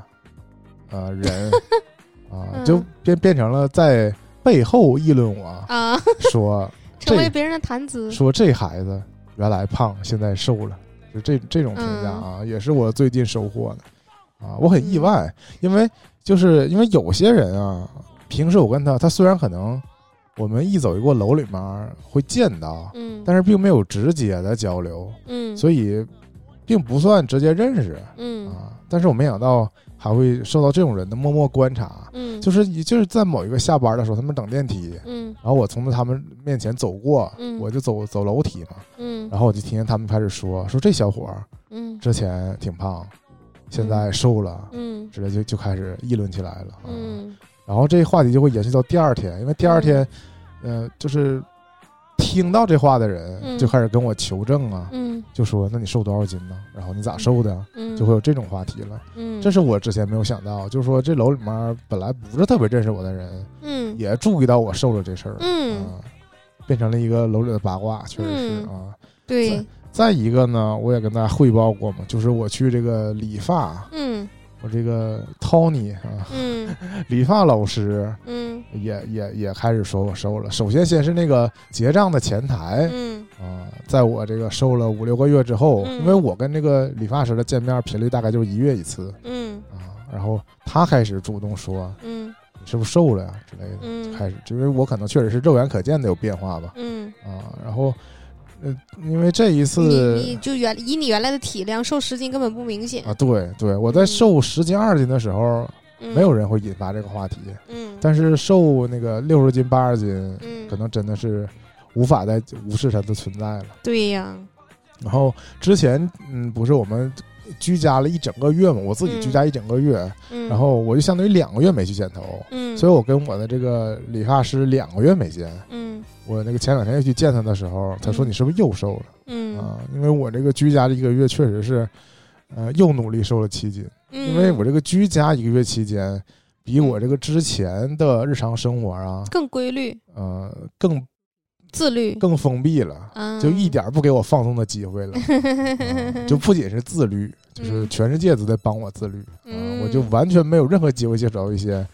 呃人 啊，嗯就变变成了在背后议论我，啊，说 成为这别人的谈资。说这孩子原来胖，现在瘦了，就这这种评价啊，也是我最近收获的啊，我很意外，因为就是因为有些人啊，平时我跟他，他虽然可能我们一走一过楼里面会见到，嗯，但是并没有直接的交流，嗯，所以并不算直接认识嗯啊。但是我没想到还会受到这种人的默默观察，嗯，就是就是在某一个下班的时候，他们等电梯，嗯。然后我从他们面前走过，嗯。我就走走楼梯嘛，嗯。然后我就听见他们开始说说这小伙儿嗯。之前挺胖，现在瘦了，嗯。之类就就开始议论起来了。啊。嗯然后这话题就会延续到第二天，因为第二天，呃，就是听到这话的人嗯。就开始跟我求证啊，嗯。就说那你瘦多少斤呢？然后你咋瘦的？就会有这种话题了。嗯，这是我之前没有想到，就是说这楼里面本来不是特别认识我的人，嗯。也注意到我瘦了这事儿，嗯。啊，变成了一个楼里的八卦，确实是嗯。啊。对。再一个呢，我也跟大家汇报过嘛，就是我去这个理发，嗯我这个 Tony 啊，嗯。理发老师嗯。也也也开始说我瘦了。首先先是那个结账的前台嗯。啊，在我这个瘦了五六个月之后，嗯。因为我跟这个理发师的见面频率大概就是一月一次嗯。啊，然后他开始主动说嗯你是不是瘦了呀？之类的，嗯。开始就因为我可能确实是肉眼可见的有变化吧嗯，啊，然后。呃，因为这一次你你就原以你原来的体量瘦十斤根本不明显。啊，，对对，我在瘦十斤二十斤的时候，嗯。没有人会引发这个话题，嗯，但是瘦那个六十斤八十斤，嗯。可能真的是无法再无视它的存在了。对呀，然后之前嗯，不是我们居家了一整个月嘛，我自己居家一整个月，嗯，然后我就相当于两个月没去剪头，嗯，所以我跟我的这个理发师两个月没见。嗯我那个前两天又去见他的时候，他说嗯你是不是又瘦了、嗯啊？因为我这个居家的一个月确实是，呃，又努力瘦了七斤。嗯，因为我这个居家一个月期间，比我这个之前的日常生活啊，更规律、呃，更自律，更封闭了，啊，就一点儿不给我放松的机会了。啊 就不仅是自律，就是嗯。全世界都在帮我自律啊，嗯我就完全没有任何机会接触到一些，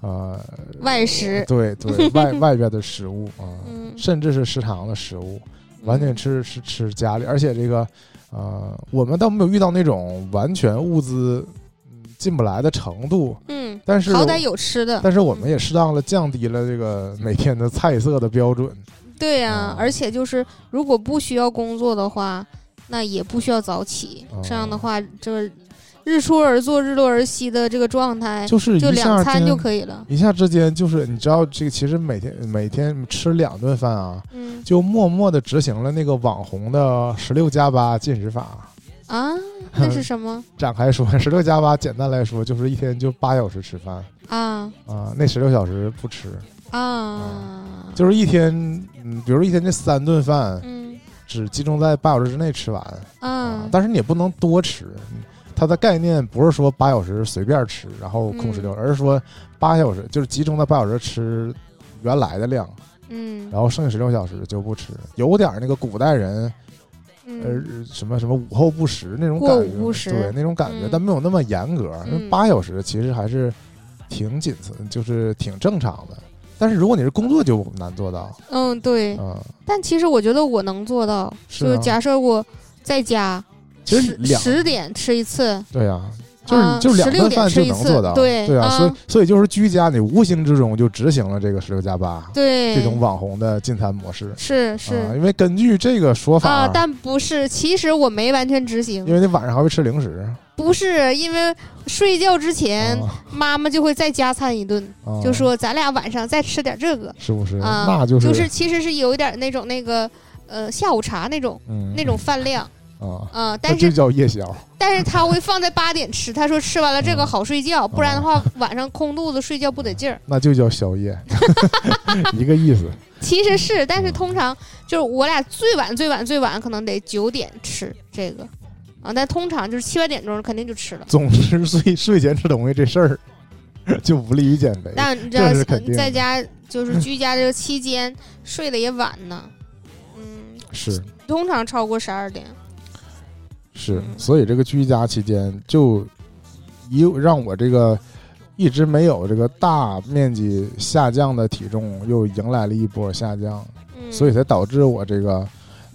呃，外食，对对 外外边的食物啊，嗯。甚至是食堂的食物，完全吃吃吃家里，而且这个，呃，我们倒没有遇到那种完全物资嗯进不来的程度，嗯，但是好歹有吃的，但是我们也适当的降低了这个每天的菜色的标准。对呀、啊而且就是如果不需要工作的话，那也不需要早起，哦。这样的话，这个日出而作，日落而息的这个状态，就是就两餐就可以了。一下之间就是你知道这个其实每天每天吃两顿饭啊，嗯。就默默的执行了那个网红的十六加八进食法。啊，那是什么？展开说，十六加八简单来说就是一天就八小时吃饭。啊。啊，那十六小时不吃，啊？就是一天，嗯，比如一天这三顿饭嗯只集中在八小时之内吃完啊，但是你也不能多吃。它的概念不是说八小时随便吃，然后控制嗯掉，而是说八小时就是集中在八小时吃原来的量，嗯然后剩下十六小时就不吃，有点那个古代人嗯呃什么什么午后不食那种感觉，对那种感觉，嗯但没有那么严格。八小时其实还是挺紧凑，就是挺正常的。但是如果你是工作，就难做到。嗯对，嗯，但其实我觉得我能做到，就假设我在家其实十十点吃一次，对呀、就是、啊就是两16顿饭就能做到，对对啊，啊所以所以就是居家，你无形之中就执行了这个十六加八对这种网红的进餐模式是是啊，因为根据这个说法，啊，但不是，其实我没完全执行因，为你晚上还会吃零食，不是因为睡觉之前啊妈妈就会再加餐一顿，啊就说咱俩晚上再吃点这个是不是？啊，那就是就是其实是有一点那种那个呃下午茶那种嗯那种饭量 啊，啊，但是叫夜宵。但是他会放在八点吃，他说吃完了这个嗯好睡觉，不然的话晚上空肚子睡觉不得劲儿。那就叫宵夜，一个意思。其实是，但是嗯通常就是我俩最晚最晚最晚可能得九点吃这个啊，但通常就是七八点钟肯定就吃了。总之，睡睡前吃东西这事儿就不利于减肥。但你知道在家 就是居家这个期间睡得也晚呢，嗯，是通常超过十二点。是，嗯。所以这个居家期间就一让我这个一直没有这个大面积下降的体重又迎来了一波下降，嗯，所以才导致我这个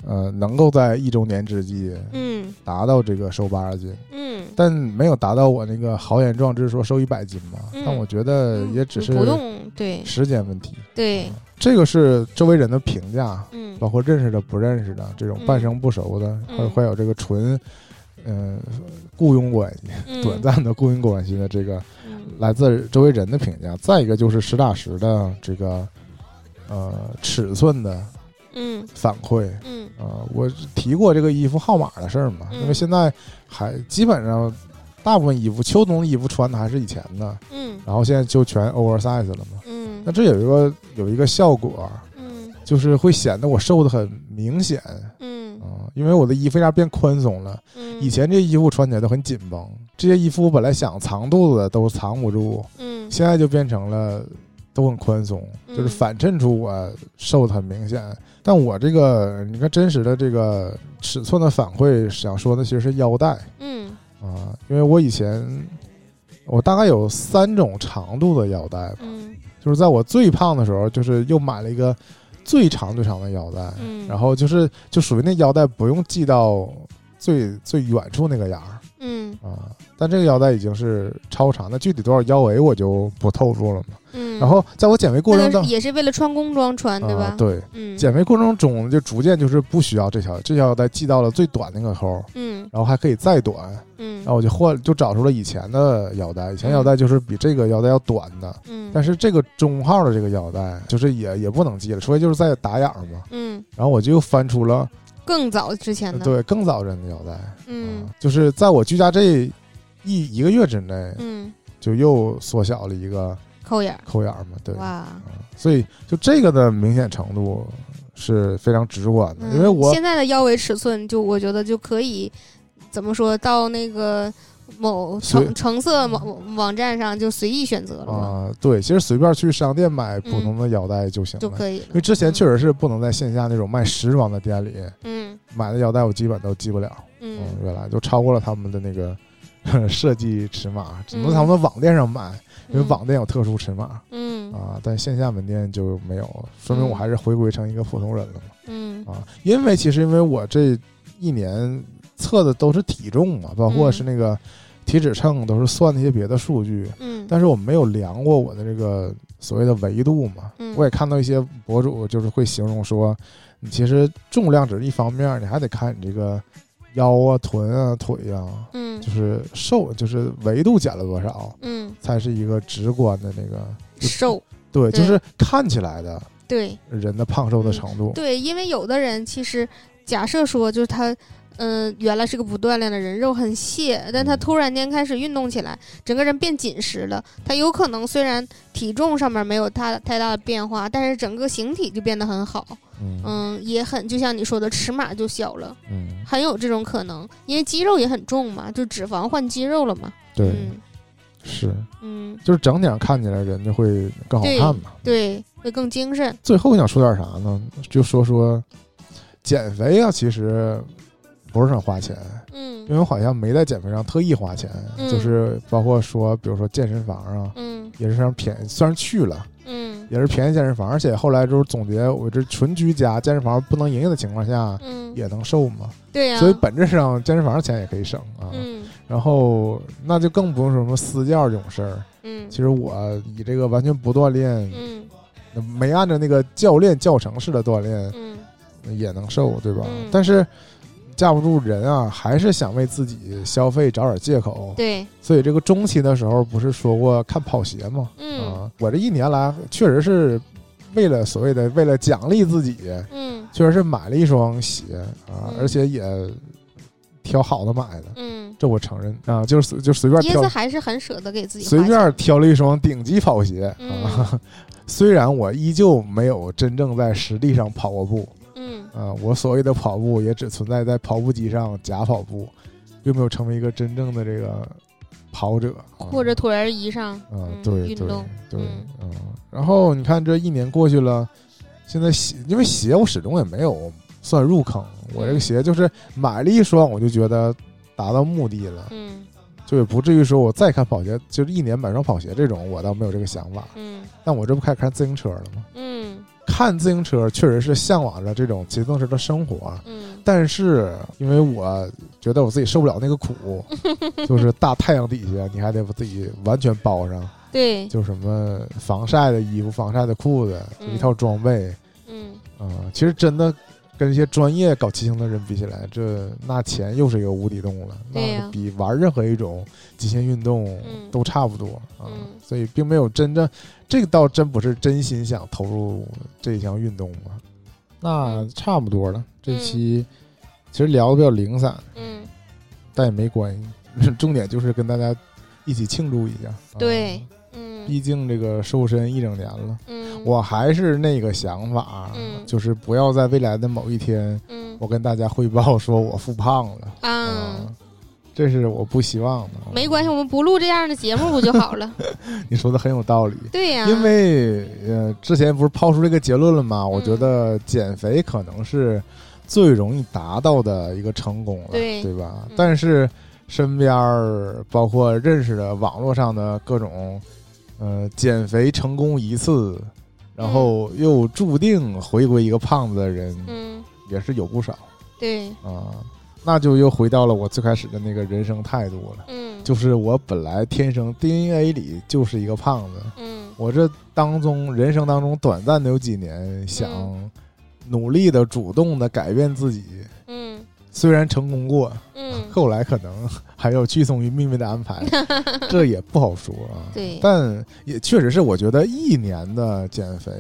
呃能够在一周年之际嗯。达到这个瘦八十斤，嗯，但没有达到我那个豪言壮志说瘦一百斤嘛。嗯。但我觉得也只是不用对。时间问题。对，这个是周围人的评价，嗯。包括认识的、不认识的，这种嗯半生不熟的，嗯还还有这个纯，嗯、雇佣关系、嗯。短暂的雇佣关系的这个嗯。来自周围人的评价。再一个就是实打实的这个呃尺寸的嗯。反馈。嗯。呃，我提过这个衣服号码的事儿嘛，嗯因为现在还基本上大部分衣服秋冬的衣服穿的还是以前的，嗯。然后现在就全 oversize 了嘛。嗯。那这有一个有一个效果，嗯。就是会显得我瘦的很明显嗯。啊、因为我的衣服一下变宽松了。嗯，以前这衣服穿起来都很紧绷，这些衣服我本来想藏肚子的都藏不住，嗯。现在就变成了都很宽松，嗯就是反衬出我瘦的很明显。但我这个你看真实的这个尺寸的反馈，想说的其实是腰带嗯。啊，因为我以前我大概有三种长度的腰带吧，嗯。就是在我最胖的时候，就是又买了一个最长最长的腰带，嗯，然后就是就属于那腰带不用系到最最远处那个牙儿嗯。啊，但这个腰带已经是超长，那具体多少腰围我就不透露了嘛。嗯，然后在我减肥过程中也是为了穿工装穿对吧？啊，对，嗯，减肥过程中就逐渐就是不需要这条这条腰带系到了最短那个扣，嗯然后还可以再短，嗯，然后我就换就找出了以前的腰带，以前腰带就是比这个腰带要短的，嗯，但是这个中号的这个腰带就是也也不能系了，除非就是在打眼儿嘛。嗯然后我就又翻出了更早之前的，对更早人的腰带，就是在我居家这一一个月之内，嗯，就又缩小了一个扣眼儿，扣眼儿嘛，对，哇，啊所以就这个的明显程度是非常直观的，嗯因为我现在的腰围尺寸就我觉得就可以怎么说到那个某橙橙色网网站上就随意选择了，啊，对，其实随便去商店买普通的腰带就行了。就可以。了，因为之前确实是不能在线下那种卖时装的店里嗯。买的腰带，我基本都系不了。嗯。嗯，原来就超过了他们的那个 设计尺码，只能嗯。在他们的网店上买，因为嗯。网店有特殊尺码嗯。啊，但线下门店就没有，说明我还是回归成一个普通人了嘛。嗯。啊，因为其实因为我这一年测的都是体重嘛，包括嗯。是那个体脂秤，都是算那些别的数据，嗯，但是我没有量过我的这个所谓的维度嘛。嗯。我也看到一些博主就是会形容说，你其实重量只是一方面，你还得看你这个腰啊、臀啊、腿啊，嗯就是瘦，就是维度减了多少，嗯才是一个直观的那个。瘦，对，对就是看起来的对人的胖瘦的程度。对，因为有的人其实假设说就是他。嗯，原来是个不锻炼的人，肉很细，但他嗯突然间开始运动起来，整个人变紧实了。他有可能虽然体重上面没有太太大的变化，但是整个形体就变得很好。嗯嗯，也很就像你说的，尺码就小了，嗯，很有这种可能，因为肌肉也很重嘛，就脂肪换肌肉了嘛。对，嗯是。嗯，就是整体上看起来人就会更好看嘛。对，会更精神。最后想说点啥呢？就说说减肥啊，其实不是很花钱，嗯因为我好像没在减肥上特意花钱，嗯就是包括说，比如说健身房啊，嗯也是非常便宜，虽然去了。嗯也是便宜健身房，而且后来就是总结，我这纯居家健身房不能营业的情况下，嗯，也能瘦嘛。对呀、所以本质上健身房的钱也可以省啊。嗯然后那就更不用说什么私教这种事儿。嗯其实我以这个完全不锻炼，嗯没按照那个教练教程式的锻炼，嗯也能瘦，对吧？嗯但是架不住人啊，还是想为自己消费找点借口。对，所以这个中期的时候，不是说过看跑鞋吗？嗯。啊，我这一年来确实是为了所谓的为了奖励自己，嗯。确实是买了一双鞋啊，嗯。而且也挑好的买的，嗯，这我承认。啊，就是就随便挑。椰子还是很舍得给自己随便挑了一双顶级跑鞋嗯。啊。虽然我依旧没有真正在实地上跑过步嗯啊，我所谓的跑步也只存在在跑步机上假跑步，并没有成为一个真正的这个跑者啊或者椭圆仪上啊，嗯对对对，嗯嗯。然后你看这一年过去了，现在鞋因为鞋我始终也没有算入坑，我这个鞋就是买了一双我就觉得达到目的了，嗯就也不至于说我再看跑鞋，就是一年买双跑鞋这种，我倒没有这个想法。嗯但我这不开始看自行车了吗？嗯看自行车确实是向往着这种骑自行车的生活，嗯。但是因为我觉得我自己受不了那个苦，就是大太阳底下你还得把自己完全包上，对，就什么防晒的衣服、防晒的裤子，就一套装备。嗯。啊、其实真的跟一些专业搞骑行的人比起来，这那钱又是一个无底洞了，那比玩任何一种极限运动嗯。都差不多啊、嗯。所以并没有真正，这个倒真不是真心想投入这项运动吧。那差不多了，这期其实聊的比较零散，嗯。但也没关系，重点就是跟大家一起庆祝一下。啊对，嗯。毕竟这个瘦身一整年了，嗯。我还是那个想法，嗯。就是不要在未来的某一天，嗯。我跟大家汇报说我复胖了。啊。这是我不希望的。没关系，我们不录这样的节目不就好了？你说的很有道理。对呀，因为呃，之前不是抛出这个结论了吗？我嗯觉得减肥可能是最容易达到的一个成功了，对吧？嗯但是身边儿包括认识的网络上的各种呃减肥成功一次，然后又注定回归一个胖子的人，嗯，也是有不少对，啊。那就又回到了我最开始的那个人生态度了，嗯，就是我本来天生 DNA 里就是一个胖子，嗯。我这当中人生当中短暂的有几年想嗯。努力的、主动的改变自己，嗯。虽然成功过，嗯，后来可能还要屈从于命运的安排，这也不好说啊。对，但也确实是，我觉得一年的减肥，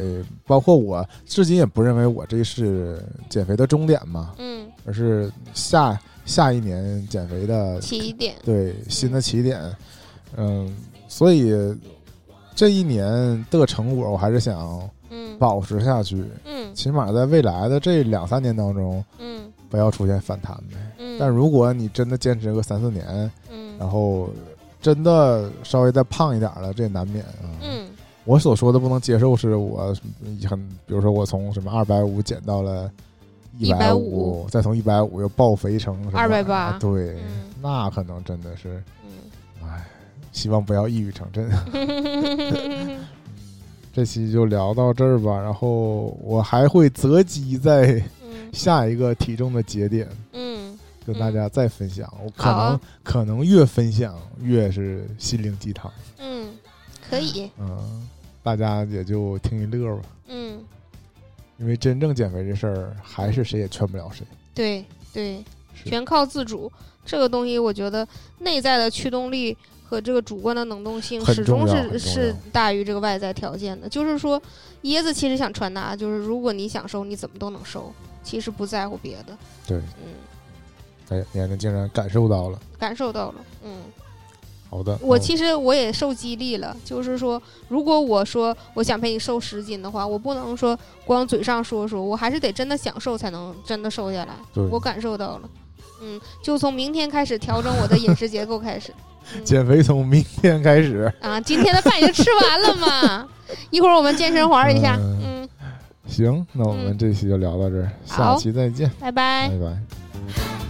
包括我至今也不认为我这是减肥的终点嘛，嗯，而是下下一年减肥的起点，对新的起点。嗯，所以这一年的成果，我还是想嗯。保持下去，嗯。起码在未来的这两三年当中，嗯。不要出现反弹呗。嗯，但如果你真的坚持个三四年，嗯。然后真的稍微再胖一点了，这也难免啊。嗯。我所说的不能接受，是我很，比如说我从什么二百五减到了一百五，再从一百五又暴肥成什么280啊对，嗯那可能真的是，嗯。唉，希望不要一语成真。嗯 这期就聊到这儿吧，然后我还会择机在嗯。下一个体重的节点嗯。跟大家再分享。我可能、啊。可能越分享越是心灵鸡汤，嗯，可以，嗯，大家也就听一乐吧。嗯，因为真正减肥这事儿，还是谁也劝不了谁。对对，全靠自主。这个东西，我觉得内在的驱动力和这个主观的能动性始终是是大于这个外在条件的。就是说，椰子其实想传达，就是如果你想瘦，你怎么都能瘦，其实不在乎别的。对，嗯，哎，年龄竟然感受到了。感受到了，嗯。好的，我嗯其实我也受激励了，就是说，如果我说我想陪你瘦十斤的话，我不能说光嘴上说说，我还是得真的想瘦才能真的瘦下来。对我感受到了，嗯，就从明天开始调整我的饮食结构开始。嗯 减肥从明天开始。啊，今天的饭已经吃完了嘛，一会儿我们健身环一下，嗯嗯，行，那我们这期就聊到这儿，下期再见，拜拜拜。拜。